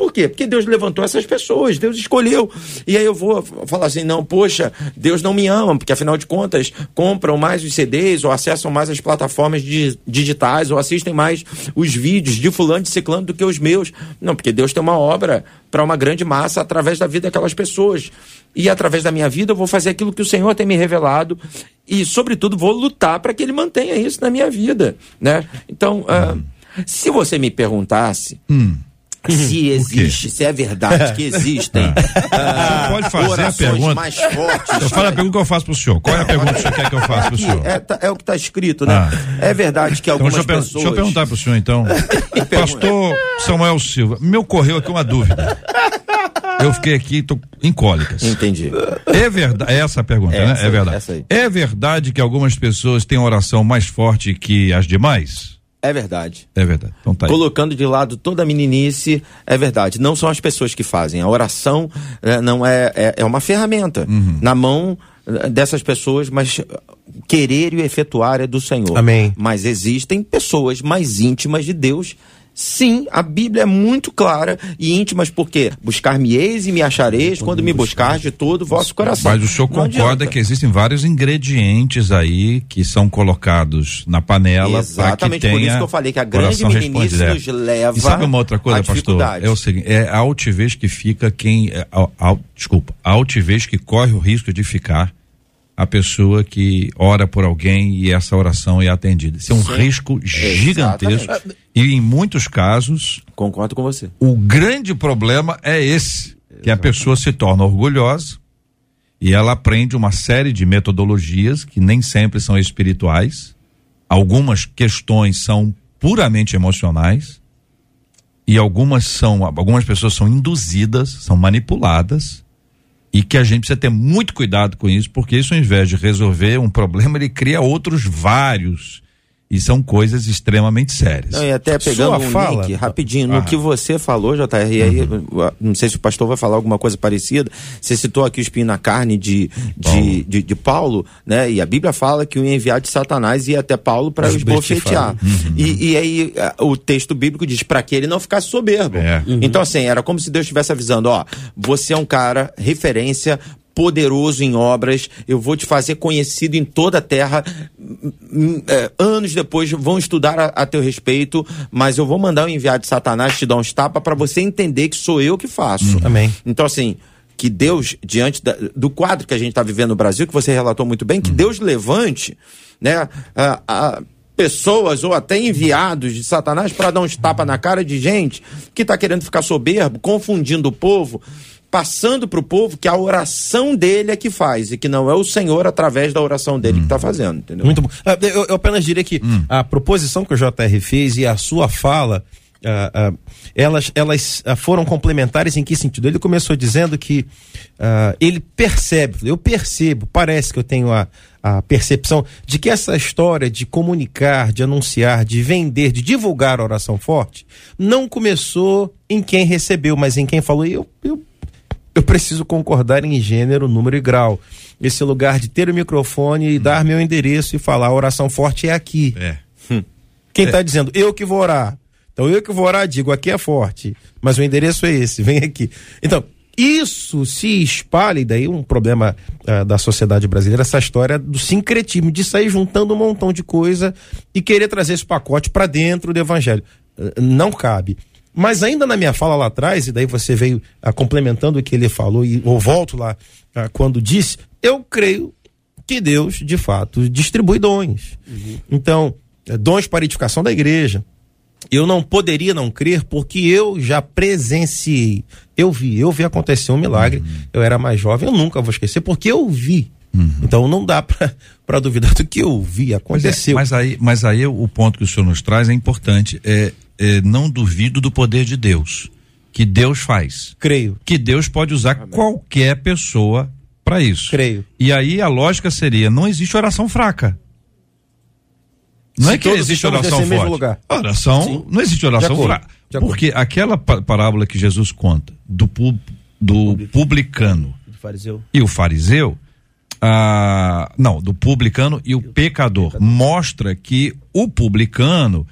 Por quê? Porque Deus levantou essas pessoas, Deus escolheu. E aí eu vou falar assim: não, poxa, Deus não me ama, porque afinal de contas compram mais os CDs, ou acessam mais as plataformas digitais, ou assistem mais os vídeos de Fulano de Ciclano do que os meus. Não, porque Deus tem uma obra para uma grande massa através da vida daquelas pessoas. E através da minha vida eu vou fazer aquilo que o Senhor tem me revelado e, sobretudo, vou lutar para que Ele mantenha isso na minha vida. Né? Então, uh, se você me perguntasse. Hum se existe, se é verdade que existem. Ah, pode fazer a pergunta. mais fortes. Eu falo a pergunta que eu faço para o senhor. Qual é a pergunta que o senhor quer que eu faça para o senhor? É, tá, é, o que está escrito, né? Ah. É verdade que então, algumas deixa eu, pessoas. Deixa eu perguntar para o senhor, então. Pastor Samuel Silva, me ocorreu aqui uma dúvida. Eu fiquei aqui tô em cólicas. Entendi. É verdade, é essa a pergunta, né? essa né? É verdade. É verdade que algumas pessoas têm oração mais forte que as demais? É verdade. É verdade. Então tá Colocando de lado toda a meninice, é verdade. Não são as pessoas que fazem. A oração é, não é, é, é, uma ferramenta uhum. na mão eh, dessas pessoas, mas querer e efetuar é do Senhor. Amém. Mas existem pessoas mais íntimas de Deus Sim, a Bíblia é muito clara e íntimas, porque buscar-me-eis e me achareis quando me buscar de todo o vosso coração. Mas o senhor Não concorda adianta. que existem vários ingredientes aí que são colocados na panela para que Exatamente, tenha por isso que eu falei que a grande meninice nos leva E sabe uma outra coisa, pastor? É o seguinte, é a altivez que fica quem, é, a, a- desculpa, a altivez que corre o risco de ficar a pessoa que ora por alguém e essa oração é atendida. Isso é um Sim. risco gigantesco Exatamente. e em muitos casos Concordo com você. o grande problema é esse, que a pessoa se torna orgulhosa e ela aprende uma série de metodologias que nem sempre são espirituais. Algumas questões são puramente emocionais e algumas são, algumas pessoas são induzidas, são manipuladas e que a gente precisa ter muito cuidado com isso, porque isso ao invés de resolver um problema, ele cria outros vários e são coisas extremamente sérias. Não, e até pegando Sua um fala- link rapidinho, no Ah. que você falou, JR, e aí, Uhum. não sei se o pastor vai falar alguma coisa parecida. Você citou aqui o espinho na carne de, de, de, de Paulo, né? E a Bíblia fala que o enviado de Satanás ia até Paulo para esbofetear. Uhum. E, e aí o texto bíblico diz para que ele não ficasse soberbo. É. Então, assim, era como se Deus estivesse avisando: ó, você é um cara, referência. Poderoso em obras, eu vou te fazer conhecido em toda a terra. É, anos depois vão estudar a, a teu respeito, mas eu vou mandar o enviado de Satanás te dar uns tapas para você entender que sou eu que faço. Amém. Então, assim, que Deus, diante da- do quadro que a gente está vivendo no Brasil, que você relatou muito bem, que Deus levante, né, a, a pessoas ou até enviados de Satanás para dar uns tapas na cara de gente que está querendo ficar soberbo, confundindo o povo, passando para o povo que a oração dele é que faz e que não é o Senhor através da oração dele que está fazendo, entendeu? Muito bom. Ah, Eu, eu apenas diria que a proposição que o JR fez e a sua fala, ah, ah, elas, elas foram complementares em que sentido? Ele começou dizendo que ah, ele percebe, eu percebo, parece que eu tenho a, a percepção de que essa história de comunicar, de anunciar, de vender, de divulgar a oração forte, não começou em quem recebeu, mas em quem falou. E eu, eu eu preciso concordar em gênero, número e grau. Esse lugar de ter o microfone e dar meu endereço e falar a oração forte é aqui. É. Quem está dizendo, eu que vou orar. Então eu que vou orar, digo, aqui é forte. Mas o endereço é esse, vem aqui. Então, isso se espalha, e daí um problema ah, da sociedade brasileira, essa história do sincretismo, de sair juntando um montão de coisa e querer trazer esse pacote para dentro do evangelho. Ah, Não cabe. Mas ainda na minha fala lá atrás, e daí você veio ah, complementando o que ele falou, e eu volto lá ah, quando disse, eu creio que Deus, de fato, distribui dons. Então, eh, dons para a edificação da igreja. Eu não poderia não crer porque eu já presenciei. Eu vi, eu vi acontecer um milagre. Eu era mais jovem, eu nunca vou esquecer porque eu vi. Então não dá para duvidar do que eu vi, é, aconteceu. mas aí, mas aí o ponto que o senhor nos traz é importante. É, é, não duvido do poder de Deus, que Deus faz, Creio, que Deus pode usar qualquer pessoa para isso. creio. E aí a lógica seria: não existe oração fraca. Não Se é que existe oração forte. lugar. Oração, Sim. não existe oração fraca. Porque aquela pa- parábola que Jesus conta do, pu- do publicano Fariseu. e o fariseu, ah, não, do publicano e o pecador, mostra que o publicano,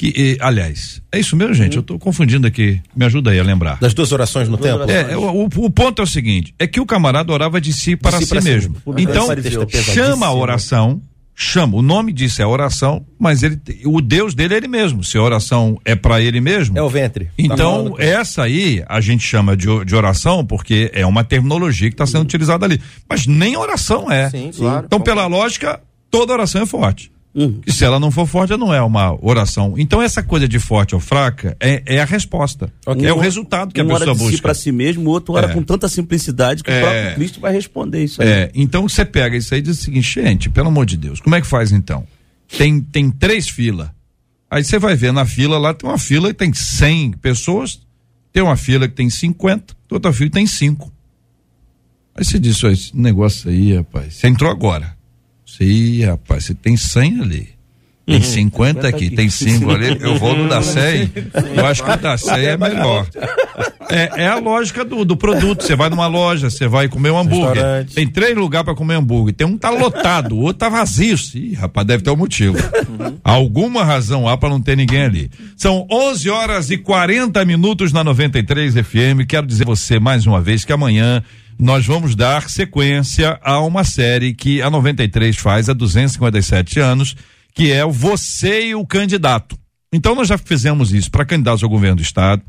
que, eh, aliás, é isso mesmo, gente? Eu estou confundindo aqui, me ajuda aí a lembrar. Das duas orações no templo? É, o, o- o ponto é o seguinte: é que o camarada orava de si para si si, para si mesmo. mesmo. Então, Fariseu. chama a oração, chama, o nome disso é oração, mas ele, o Deus dele é ele mesmo. Se a oração é para ele mesmo. É o ventre. Tá Então, com- essa aí a gente chama de, de oração porque é uma terminologia que está sendo utilizada ali. Mas nem oração é. Sim, claro. Então, pela lógica, toda oração é forte. Uhum. E se ela não for forte, não é uma oração. Então, essa coisa de forte ou fraca é, é a resposta. Ok. É o resultado que a um pessoa ora de si busca. para si mesmo, o outro ora É. com tanta simplicidade que É. o próprio Cristo vai responder isso aí. É, então você pega isso aí e diz o seguinte, gente, pelo amor de Deus, como é que faz então? Tem, tem três filas. Aí você vai ver na fila lá, tem uma fila que tem 100 pessoas, tem uma fila que tem 50, tem outra fila que tem 5. Aí você diz, "Ó, esse negócio aí, rapaz, você entrou agora. Ih, rapaz, você tem 100 ali. Tem 50 aqui, tem 5 ali. Eu vou no da 100. Eu acho que o da 100 é melhor. É, é a lógica do, do produto. Você vai numa loja, você vai comer um hambúrguer. Tem três lugares para comer hambúrguer. Tem um tá lotado, o outro tá vazio. Ih, rapaz, deve ter um motivo. Alguma razão há para não ter ninguém ali. São 11 horas e 40 minutos na 93 FM. Quero dizer a você mais uma vez que amanhã nós vamos dar sequência a uma série que a 93 faz há 257 anos, que é Você e o Candidato. Então nós já fizemos isso para candidatos ao governo do estado,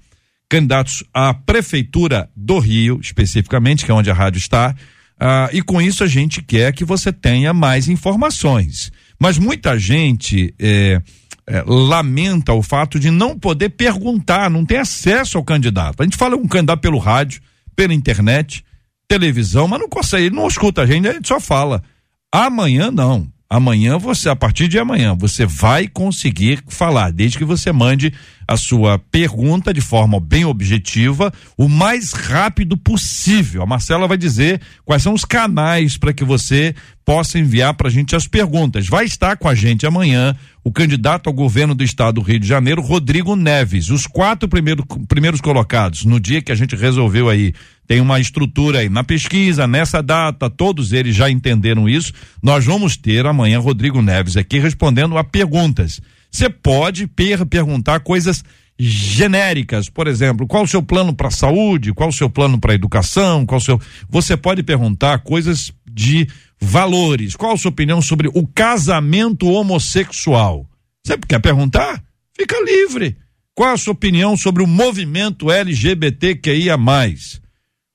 candidatos à prefeitura do Rio, especificamente, que é onde a rádio está. ah, e com isso a gente quer que você tenha mais informações. Mas muita gente eh, eh, lamenta o fato de não poder perguntar, não ter acesso ao candidato. A gente fala com um candidato pelo rádio, pela internet, televisão, mas não consegue, ele não escuta a gente, a gente só fala. Amanhã não. Amanhã você, a partir de amanhã, você vai conseguir falar, desde que você mande a sua pergunta de forma bem objetiva, o mais rápido possível. A Marcela vai dizer quais são os canais para que você possa enviar para a gente as perguntas. Vai estar com a gente amanhã o candidato ao governo do estado do Rio de Janeiro, Rodrigo Neves. Os quatro primeiro, primeiros colocados, no dia que a gente resolveu aí tem uma estrutura aí na pesquisa, nessa data, todos eles já entenderam isso. Nós vamos ter amanhã Rodrigo Neves aqui respondendo a perguntas. Você pode per perguntar coisas genéricas, por exemplo, qual o seu plano para a saúde, qual o seu plano para a educação, qual o seu. Você pode perguntar coisas de valores. Qual a sua opinião sobre o casamento homossexual? Você quer perguntar? Fica livre. Qual a sua opinião sobre o movimento LGBTQIA?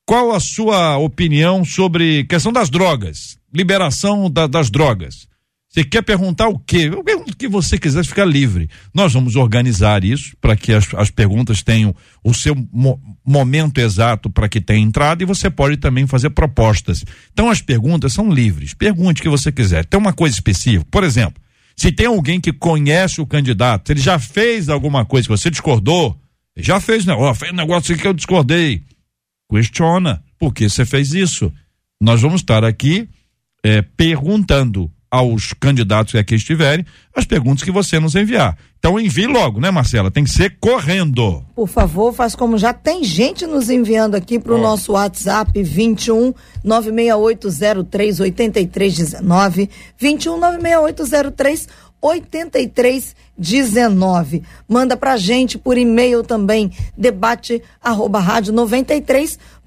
Qual a sua opinião sobre questão das drogas? Liberação da- das drogas. Você quer perguntar o quê? O que você quiser, fica livre. Nós vamos organizar isso para que as, as perguntas tenham o seu mo- momento exato para que tenha entrada e você pode também fazer propostas. Então as perguntas são livres. Pergunte o que você quiser. Tem uma coisa específica. Por exemplo, se tem alguém que conhece o candidato, ele já fez alguma coisa que você discordou, já fez, né? Ó, fez negócio que eu discordei questiona por que você fez isso. Nós vamos estar aqui eh, perguntando aos candidatos que aqui estiverem as perguntas que você nos enviar. Então envie logo, né, Marcela? Tem que ser correndo. Por favor, faz como já tem gente nos enviando aqui para o nosso WhatsApp 21 96803 8319 21 96803 8319. Manda pra gente por e-mail também, debate arroba rádio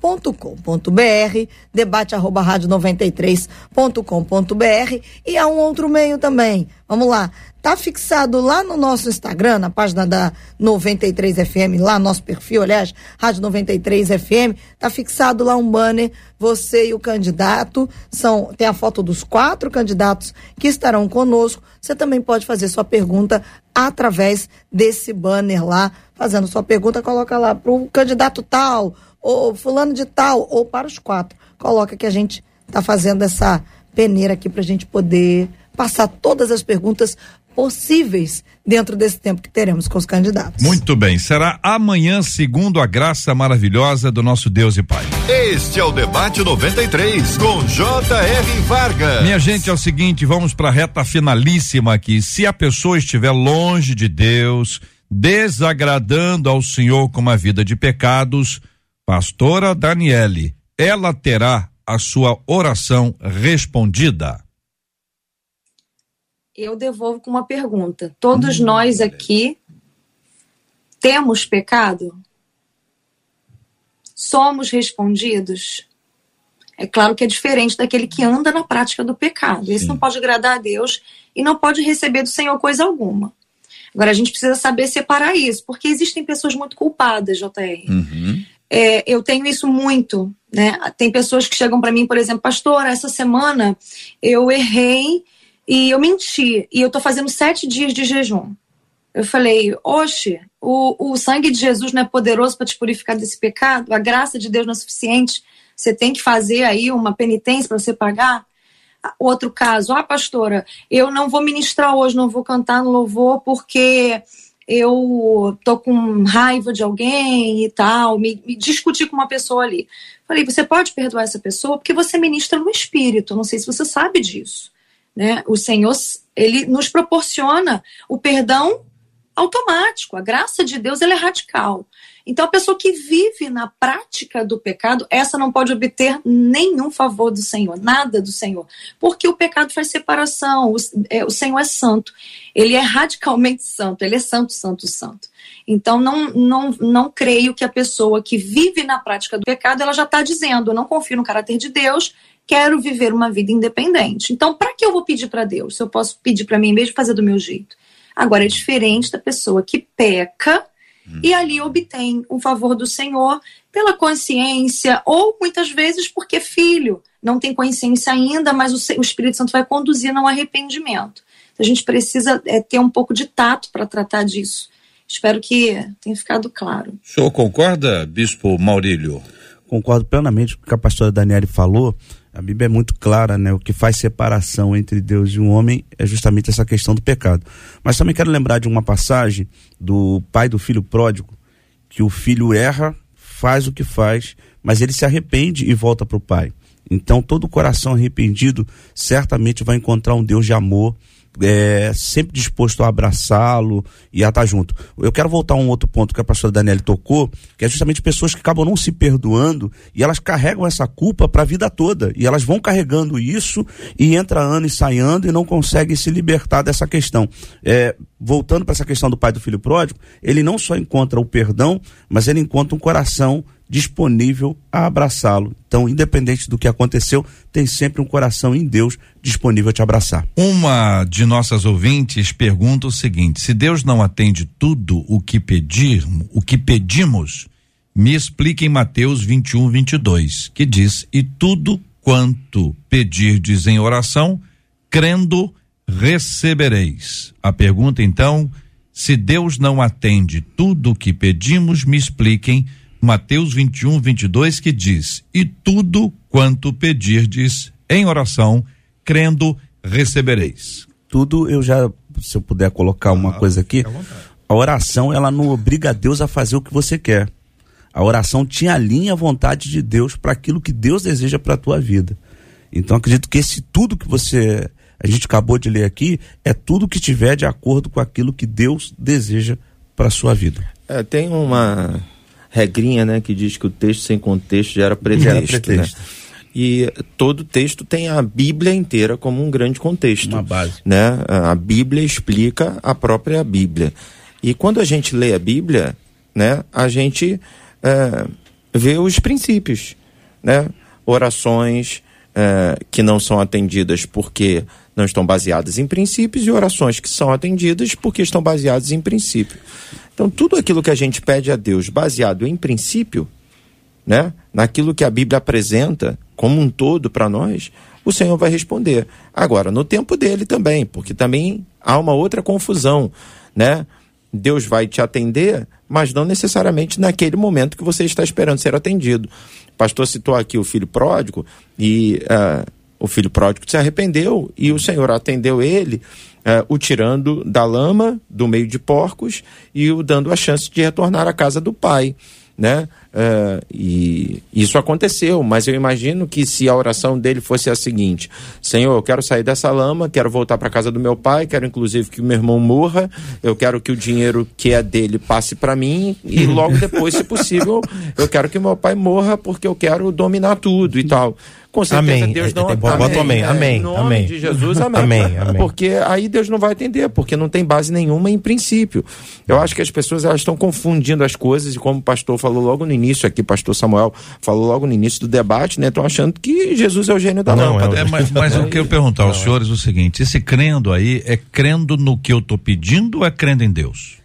93.com.br, debate arroba rádio 93.com.br e há um outro meio também. Vamos lá. Tá fixado lá no nosso Instagram, na página da 93 FM, lá nosso perfil, aliás, Rádio 93 FM, tá fixado lá um banner, você e o candidato, são, tem a foto dos quatro candidatos que estarão conosco. Você também pode fazer sua pergunta através desse banner lá, fazendo sua pergunta, coloca lá pro candidato tal, ou fulano de tal, ou para os quatro. Coloca que a gente tá fazendo essa peneira aqui pra gente poder passar todas as perguntas possíveis dentro desse tempo que teremos com os candidatos. Muito bem. Será amanhã, segundo a graça maravilhosa do nosso Deus e Pai. Este é o Debate 93, com J.R. Vargas. Minha gente, é o seguinte, vamos para a reta finalíssima aqui. Se a pessoa estiver longe de Deus, desagradando ao Senhor com uma vida de pecados, pastora Daniele, ela terá a sua oração respondida. Eu devolvo com uma pergunta. Todos nós aqui temos pecado? Somos respondidos? É claro que é diferente daquele que anda na prática do pecado. Esse não pode agradar a Deus e não pode receber do Senhor coisa alguma. Agora, a gente precisa saber separar isso, porque existem pessoas muito culpadas, JR. É, eu tenho isso muito, né? Tem pessoas que chegam para mim, por exemplo, pastor, essa semana eu errei e eu menti e eu tô fazendo sete dias de jejum. Eu falei, oxe, o, o sangue de Jesus não é poderoso para te purificar desse pecado? A graça de Deus não é suficiente? Você tem que fazer aí uma penitência para você pagar? Ah, Outro caso, ah, pastora, eu não vou ministrar hoje, não vou cantar no louvor porque eu tô com raiva de alguém e tal, me, me discutir com uma pessoa ali. Falei, você pode perdoar essa pessoa porque você ministra no espírito. Não sei se você sabe disso. Né? O Senhor ele nos proporciona o perdão automático. A graça de Deus ela é radical. Então, a pessoa que vive na prática do pecado, essa não pode obter nenhum favor do Senhor, nada do Senhor. Porque o pecado faz separação, o, é, o Senhor é santo. Ele é radicalmente santo, ele é santo, santo, santo. Então, não, não, não creio que a pessoa que vive na prática do pecado, ela já está dizendo: eu não confio no caráter de Deus, quero viver uma vida independente. Então, para que eu vou pedir para Deus? Se eu posso pedir para mim mesmo fazer do meu jeito. Agora, é diferente da pessoa que peca hum. e ali obtém um favor do Senhor pela consciência, ou muitas vezes porque filho não tem consciência ainda, mas o, o Espírito Santo vai conduzir ao arrependimento. A gente precisa é, ter um pouco de tato para tratar disso. Espero que tenha ficado claro. O senhor concorda, Bispo Maurílio? Concordo plenamente com o que a pastora Daniele falou. A Bíblia é muito clara, né? O que faz separação entre Deus e um homem é justamente essa questão do pecado. Mas também quero lembrar de uma passagem do pai do filho pródigo, que o filho erra, faz o que faz, mas ele se arrepende e volta para o pai. Então, todo coração arrependido certamente vai encontrar um Deus de amor, é, sempre disposto a abraçá-lo e a estar junto. Eu quero voltar a um outro ponto que a pastora Daniela tocou, que é justamente pessoas que acabam não se perdoando e elas carregam essa culpa para a vida toda. E elas vão carregando isso e entra ano e sai ano e não conseguem se libertar dessa questão. É, voltando para essa questão do pai do filho pródigo, ele não só encontra o perdão, mas ele encontra um coração disponível a abraçá-lo. Então, independente do que aconteceu, tem sempre um coração em Deus disponível a te abraçar. Uma de nossas ouvintes pergunta o seguinte: se Deus não atende tudo o que pedir, o que pedimos, me explique em Mateus 21, 22, que diz: E tudo quanto pedirdes em oração, crendo, recebereis. A pergunta então, se Deus não atende tudo o que pedimos, me expliquem Mateus 21, 22, que diz: E tudo quanto pedirdes em oração, crendo, recebereis. Tudo eu já, se eu puder colocar uma ah, coisa aqui, a oração ela não obriga a Deus a fazer o que você quer. A oração te alinha a vontade de Deus para aquilo que Deus deseja para a tua vida. Então acredito que esse tudo que você a gente acabou de ler aqui é tudo que tiver de acordo com aquilo que Deus deseja para a sua vida. É, tem uma regrinha, né, que diz que o texto sem contexto gera pretexto. Gera pretexto. Né? E todo texto tem a Bíblia inteira como um grande contexto. Uma base. Né? A Bíblia explica a própria Bíblia. E quando a gente lê a Bíblia, né, a gente é, vê os princípios, né? Orações é, que não são atendidas porque não estão baseadas em princípios e orações que são atendidas porque estão baseadas em princípio. Então, tudo aquilo que a gente pede a Deus baseado em princípio, né, naquilo que a Bíblia apresenta como um todo para nós, o Senhor vai responder. Agora, no tempo dele também, porque também há uma outra confusão, né? Deus vai te atender, mas não necessariamente naquele momento que você está esperando ser atendido. O pastor citou aqui o filho pródigo e uh, o filho pródigo se arrependeu e o Senhor atendeu ele uh, o tirando da lama, do meio de porcos, e o dando a chance de retornar à casa do pai. Né? Uh, e isso aconteceu, mas eu imagino que se a oração dele fosse a seguinte: Senhor, eu quero sair dessa lama, quero voltar para casa do meu pai, quero inclusive que o meu irmão morra, eu quero que o dinheiro que é dele passe para mim e logo depois, se possível, eu quero que meu pai morra porque eu quero dominar tudo e tal. Com certeza amém. Deus não vai Bota amém. Amém. Em nome amém. de Jesus, amém. amém. amém. Porque aí Deus não vai atender, porque não tem base nenhuma em princípio. Eu acho que as pessoas elas estão confundindo as coisas e como o pastor falou logo no início aqui, pastor Samuel falou logo no início do debate, né? Estão achando que Jesus é o gênio da não, lâmpada. É, mas, mas eu quero perguntar aos senhores é o seguinte: esse crendo aí é crendo no que eu estou pedindo ou é crendo em Deus?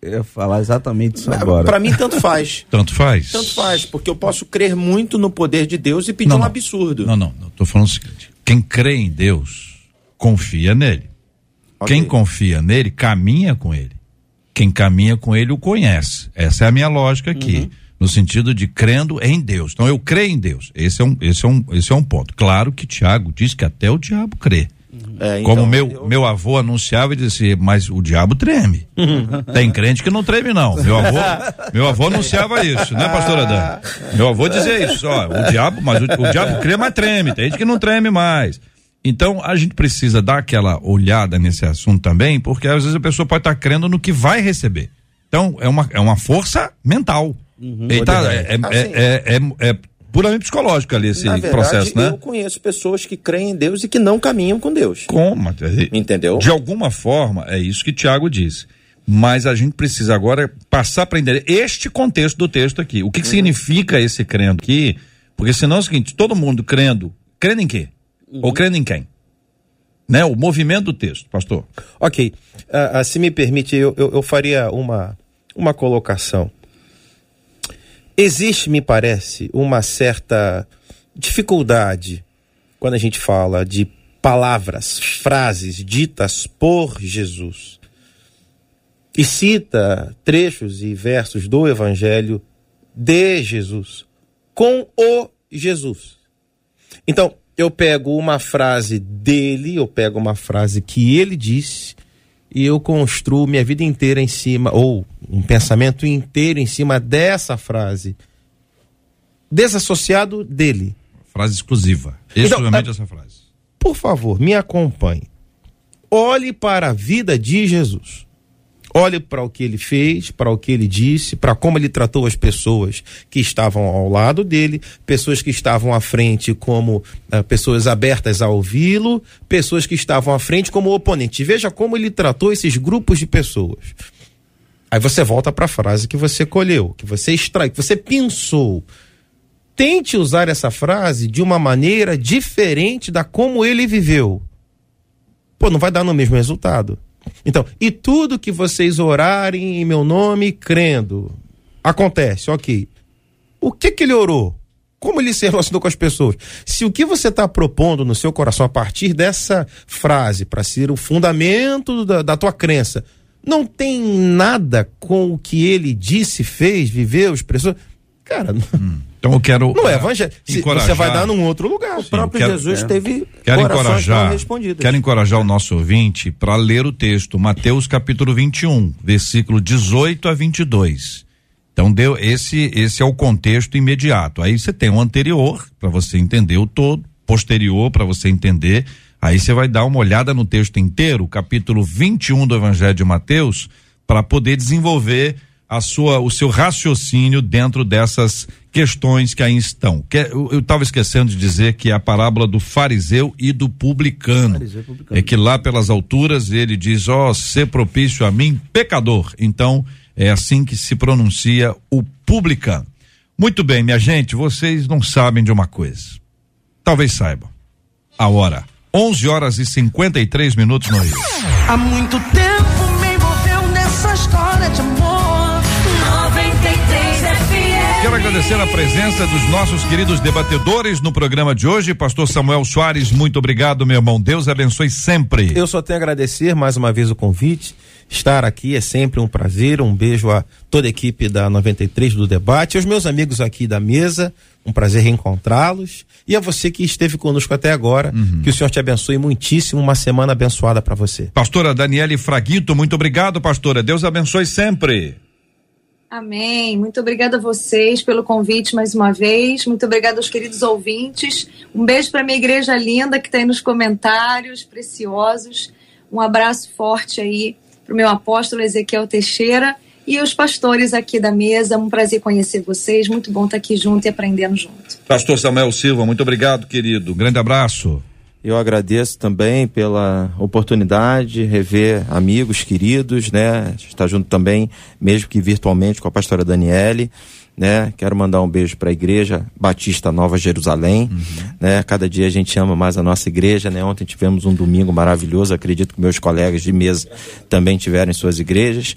Eu ia falar exatamente isso agora. Para mim, tanto faz. tanto faz? Tanto faz, porque eu posso crer muito no poder de Deus e pedir não, um absurdo. Não, não, não. Tô falando o seguinte: quem crê em Deus, confia nele. Okay. Quem confia nele, caminha com ele. Quem caminha com ele o conhece. Essa é a minha lógica aqui. Uhum. No sentido de crendo em Deus. Então eu creio em Deus. Esse é um, esse é um, esse é um ponto. Claro que Tiago diz que até o diabo crê. É, então, Como meu, eu... meu avô anunciava e dizia, mas o diabo treme. Tem crente que não treme, não. Meu avô, meu avô anunciava isso, né, pastor Adão? Meu avô dizia isso, ó, o diabo, mas o, o diabo crê, mas treme. Tem gente que não treme mais. Então a gente precisa dar aquela olhada nesse assunto também, porque às vezes a pessoa pode estar crendo no que vai receber. Então é uma, é uma força mental. Uhum. Ele tá- é, é, Assim, é, é, é- é puramente psicológico ali esse verdade, processo, né? eu conheço pessoas que creem em Deus e que não caminham com Deus. Como? Entendeu? De alguma forma, é isso que Tiago disse. Mas a gente precisa agora passar para entender este contexto do texto aqui. O que, que significa esse crendo aqui? Porque senão é o seguinte, todo mundo crendo, crendo em quê? Ou crendo em quem? Né? O movimento do texto, pastor. Ok. Ah, ah, se me permite, eu, eu, eu faria uma, uma colocação. Existe, me parece, uma certa dificuldade quando a gente fala de palavras, frases ditas por Jesus. E cita trechos e versos do Evangelho de Jesus, com o Jesus. Então, eu pego uma frase dele, eu pego uma frase que ele disse e eu construo minha vida inteira em cima, ou um pensamento inteiro em cima dessa frase, desassociado dele. Frase exclusiva. Então, Exclusivamente ah, essa frase. Por favor, me acompanhe. Olhe para a vida de Jesus. Olhe para o que ele fez, para o que ele disse, para como ele tratou as pessoas que estavam ao lado dele, pessoas que estavam à frente como ah, pessoas abertas a ouvi-lo, pessoas que estavam à frente como oponente. Veja como ele tratou esses grupos de pessoas. Aí você volta para a frase que você colheu, que você extrai, que você pensou. Tente usar essa frase de uma maneira diferente da como ele viveu. Pô, não vai dar no mesmo resultado. Então, e tudo que vocês orarem em meu nome, crendo, acontece, ok. O que que ele orou? Como ele se relacionou com as pessoas? Se o que você está propondo no seu coração a partir dessa frase para ser o fundamento da, da tua crença não tem nada com o que ele disse, fez, viveu, expressou, cara, Então eu quero. não é evangelho. Se- encorajar- Você vai dar num outro lugar. O próprio quero- Jesus é. teve Quero encorajar, respondidas. quero encorajar o nosso ouvinte para ler o texto, Mateus capítulo 21, versículo 18 a 22. Então deu esse esse é o contexto imediato. Aí você tem o anterior para você entender o todo, posterior para você entender. Aí você vai dar uma olhada no texto inteiro, capítulo 21 do Evangelho de Mateus, para poder desenvolver a sua o seu raciocínio dentro dessas questões que aí estão. Que, eu estava esquecendo de dizer que é a parábola do fariseu e do publicano. É que lá pelas alturas ele diz: Ó, oh, ser propício a mim, pecador. Então, é assim que se pronuncia o publicano. Muito bem, minha gente, vocês não sabem de uma coisa. Talvez saibam. A hora. 11 horas e 53 minutos no Rio. Há muito tempo agradecer a presença dos nossos queridos debatedores no programa de hoje. Pastor Samuel Soares, muito obrigado, meu irmão. Deus abençoe sempre. Eu só tenho a agradecer mais uma vez o convite. Estar aqui é sempre um prazer. Um beijo a toda a equipe da 93 do debate, aos meus amigos aqui da mesa. Um prazer reencontrá-los. E a você que esteve conosco até agora. Que o Senhor te abençoe muitíssimo. Uma semana abençoada para você. Pastora Daniele Fraguito, muito obrigado, pastora. Deus abençoe sempre. Amém. Muito obrigada a vocês pelo convite mais uma vez. Muito obrigada aos queridos ouvintes. Um beijo para minha igreja linda que está aí nos comentários, preciosos. Um abraço forte aí para o meu apóstolo Ezequiel Teixeira e os pastores aqui da mesa. Um prazer conhecer vocês. Muito bom estar aqui junto e aprendendo junto. Pastor Samuel Silva, muito obrigado, querido. Grande abraço. Eu agradeço também pela oportunidade de rever amigos queridos, né? Estar junto também, mesmo que virtualmente, com a pastora Daniele, né? Quero mandar um beijo para a igreja Batista Nova Jerusalém, né? Cada dia a gente ama mais a nossa igreja, né? Ontem tivemos um domingo maravilhoso, acredito que meus colegas de mesa também tiveram em suas igrejas.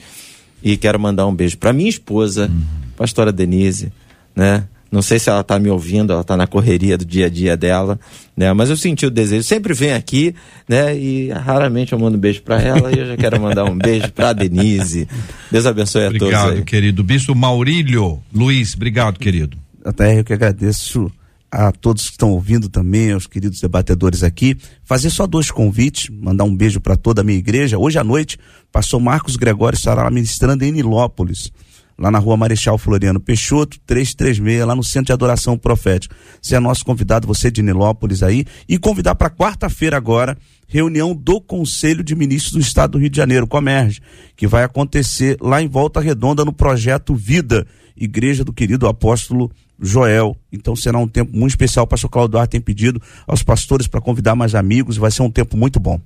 E quero mandar um beijo para minha esposa, pastora Denise, né? Não sei se ela está me ouvindo, ela está na correria do dia a dia dela, né? Mas eu senti o desejo, sempre vem aqui, né? E raramente eu mando um beijo para ela e eu já quero mandar um beijo para Denise. Deus abençoe a todos Obrigado, querido. Bispo Maurílio Luiz, obrigado, querido. Até eu que agradeço a todos que estão ouvindo também, aos queridos debatedores aqui. Fazer só dois convites, mandar um beijo para toda a minha igreja. Hoje à noite, pastor Marcos Gregório estará ministrando em Nilópolis, lá na rua Marechal Floriano Peixoto, 336, lá no Centro de Adoração Profética. Você é nosso convidado, você de Nilópolis aí, e convidar para quarta-feira agora, reunião do Conselho de Ministros do Estado do Rio de Janeiro, Comerge, que vai acontecer lá em Volta Redonda no projeto Vida, Igreja do querido apóstolo Joel. Então será um tempo muito especial. O pastor Claudio Duarte tem pedido aos pastores para convidar mais amigos, vai ser um tempo muito bom.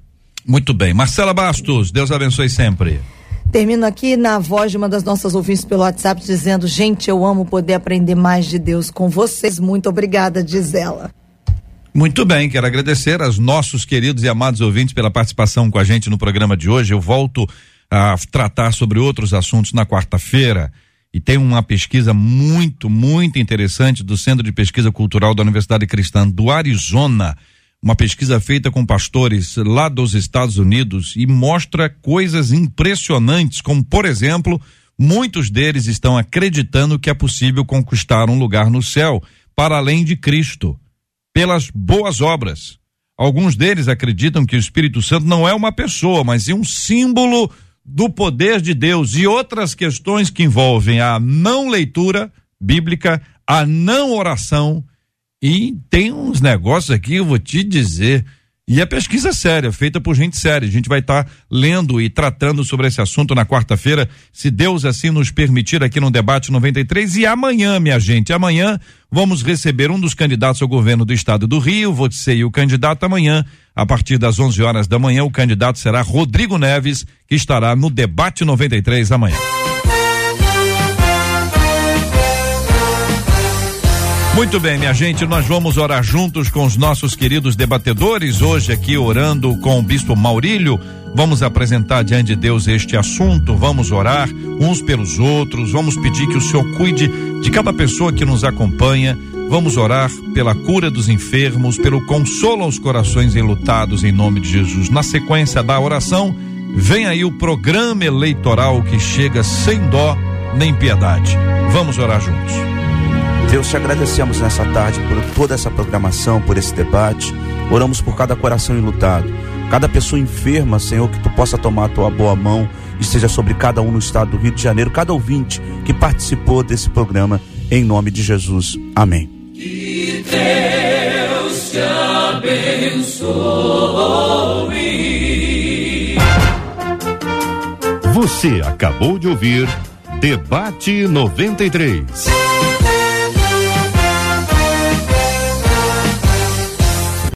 Muito bem. Marcela Bastos, Deus abençoe sempre. Termino aqui na voz de uma das nossas ouvintes pelo WhatsApp dizendo: Gente, eu amo poder aprender mais de Deus com vocês. Muito obrigada, diz ela. Muito bem, quero agradecer aos nossos queridos e amados ouvintes pela participação com a gente no programa de hoje. Eu volto a tratar sobre outros assuntos na quarta-feira. E tem uma pesquisa muito, muito interessante do Centro de Pesquisa Cultural da Universidade Cristã do Arizona uma pesquisa feita com pastores lá dos Estados Unidos e mostra coisas impressionantes, como, por exemplo, muitos deles estão acreditando que é possível conquistar um lugar no céu para além de Cristo, pelas boas obras. Alguns deles acreditam que o Espírito Santo não é uma pessoa, mas é um símbolo do poder de Deus e outras questões que envolvem a não leitura bíblica, a não oração e tem uns negócios aqui, eu vou te dizer. E é pesquisa séria, feita por gente séria. A gente vai estar tá lendo e tratando sobre esse assunto na quarta-feira, se Deus assim nos permitir, aqui no Debate 93. E amanhã, minha gente, amanhã vamos receber um dos candidatos ao governo do estado do Rio. Vou ser o candidato amanhã, a partir das 11 horas da manhã. O candidato será Rodrigo Neves, que estará no Debate 93 amanhã. Muito bem, minha gente, nós vamos orar juntos com os nossos queridos debatedores. Hoje, aqui, orando com o Bispo Maurílio. Vamos apresentar diante de Deus este assunto. Vamos orar uns pelos outros. Vamos pedir que o Senhor cuide de cada pessoa que nos acompanha. Vamos orar pela cura dos enfermos, pelo consolo aos corações enlutados, em nome de Jesus. Na sequência da oração, vem aí o programa eleitoral que chega sem dó nem piedade. Vamos orar juntos. Deus, te agradecemos nessa tarde por toda essa programação, por esse debate. Oramos por cada coração enlutado, cada pessoa enferma, Senhor, que tu possa tomar a tua boa mão e esteja sobre cada um no estado do Rio de Janeiro, cada ouvinte que participou desse programa, em nome de Jesus. Amém. Que Deus te abençoe. Você acabou de ouvir Debate 93.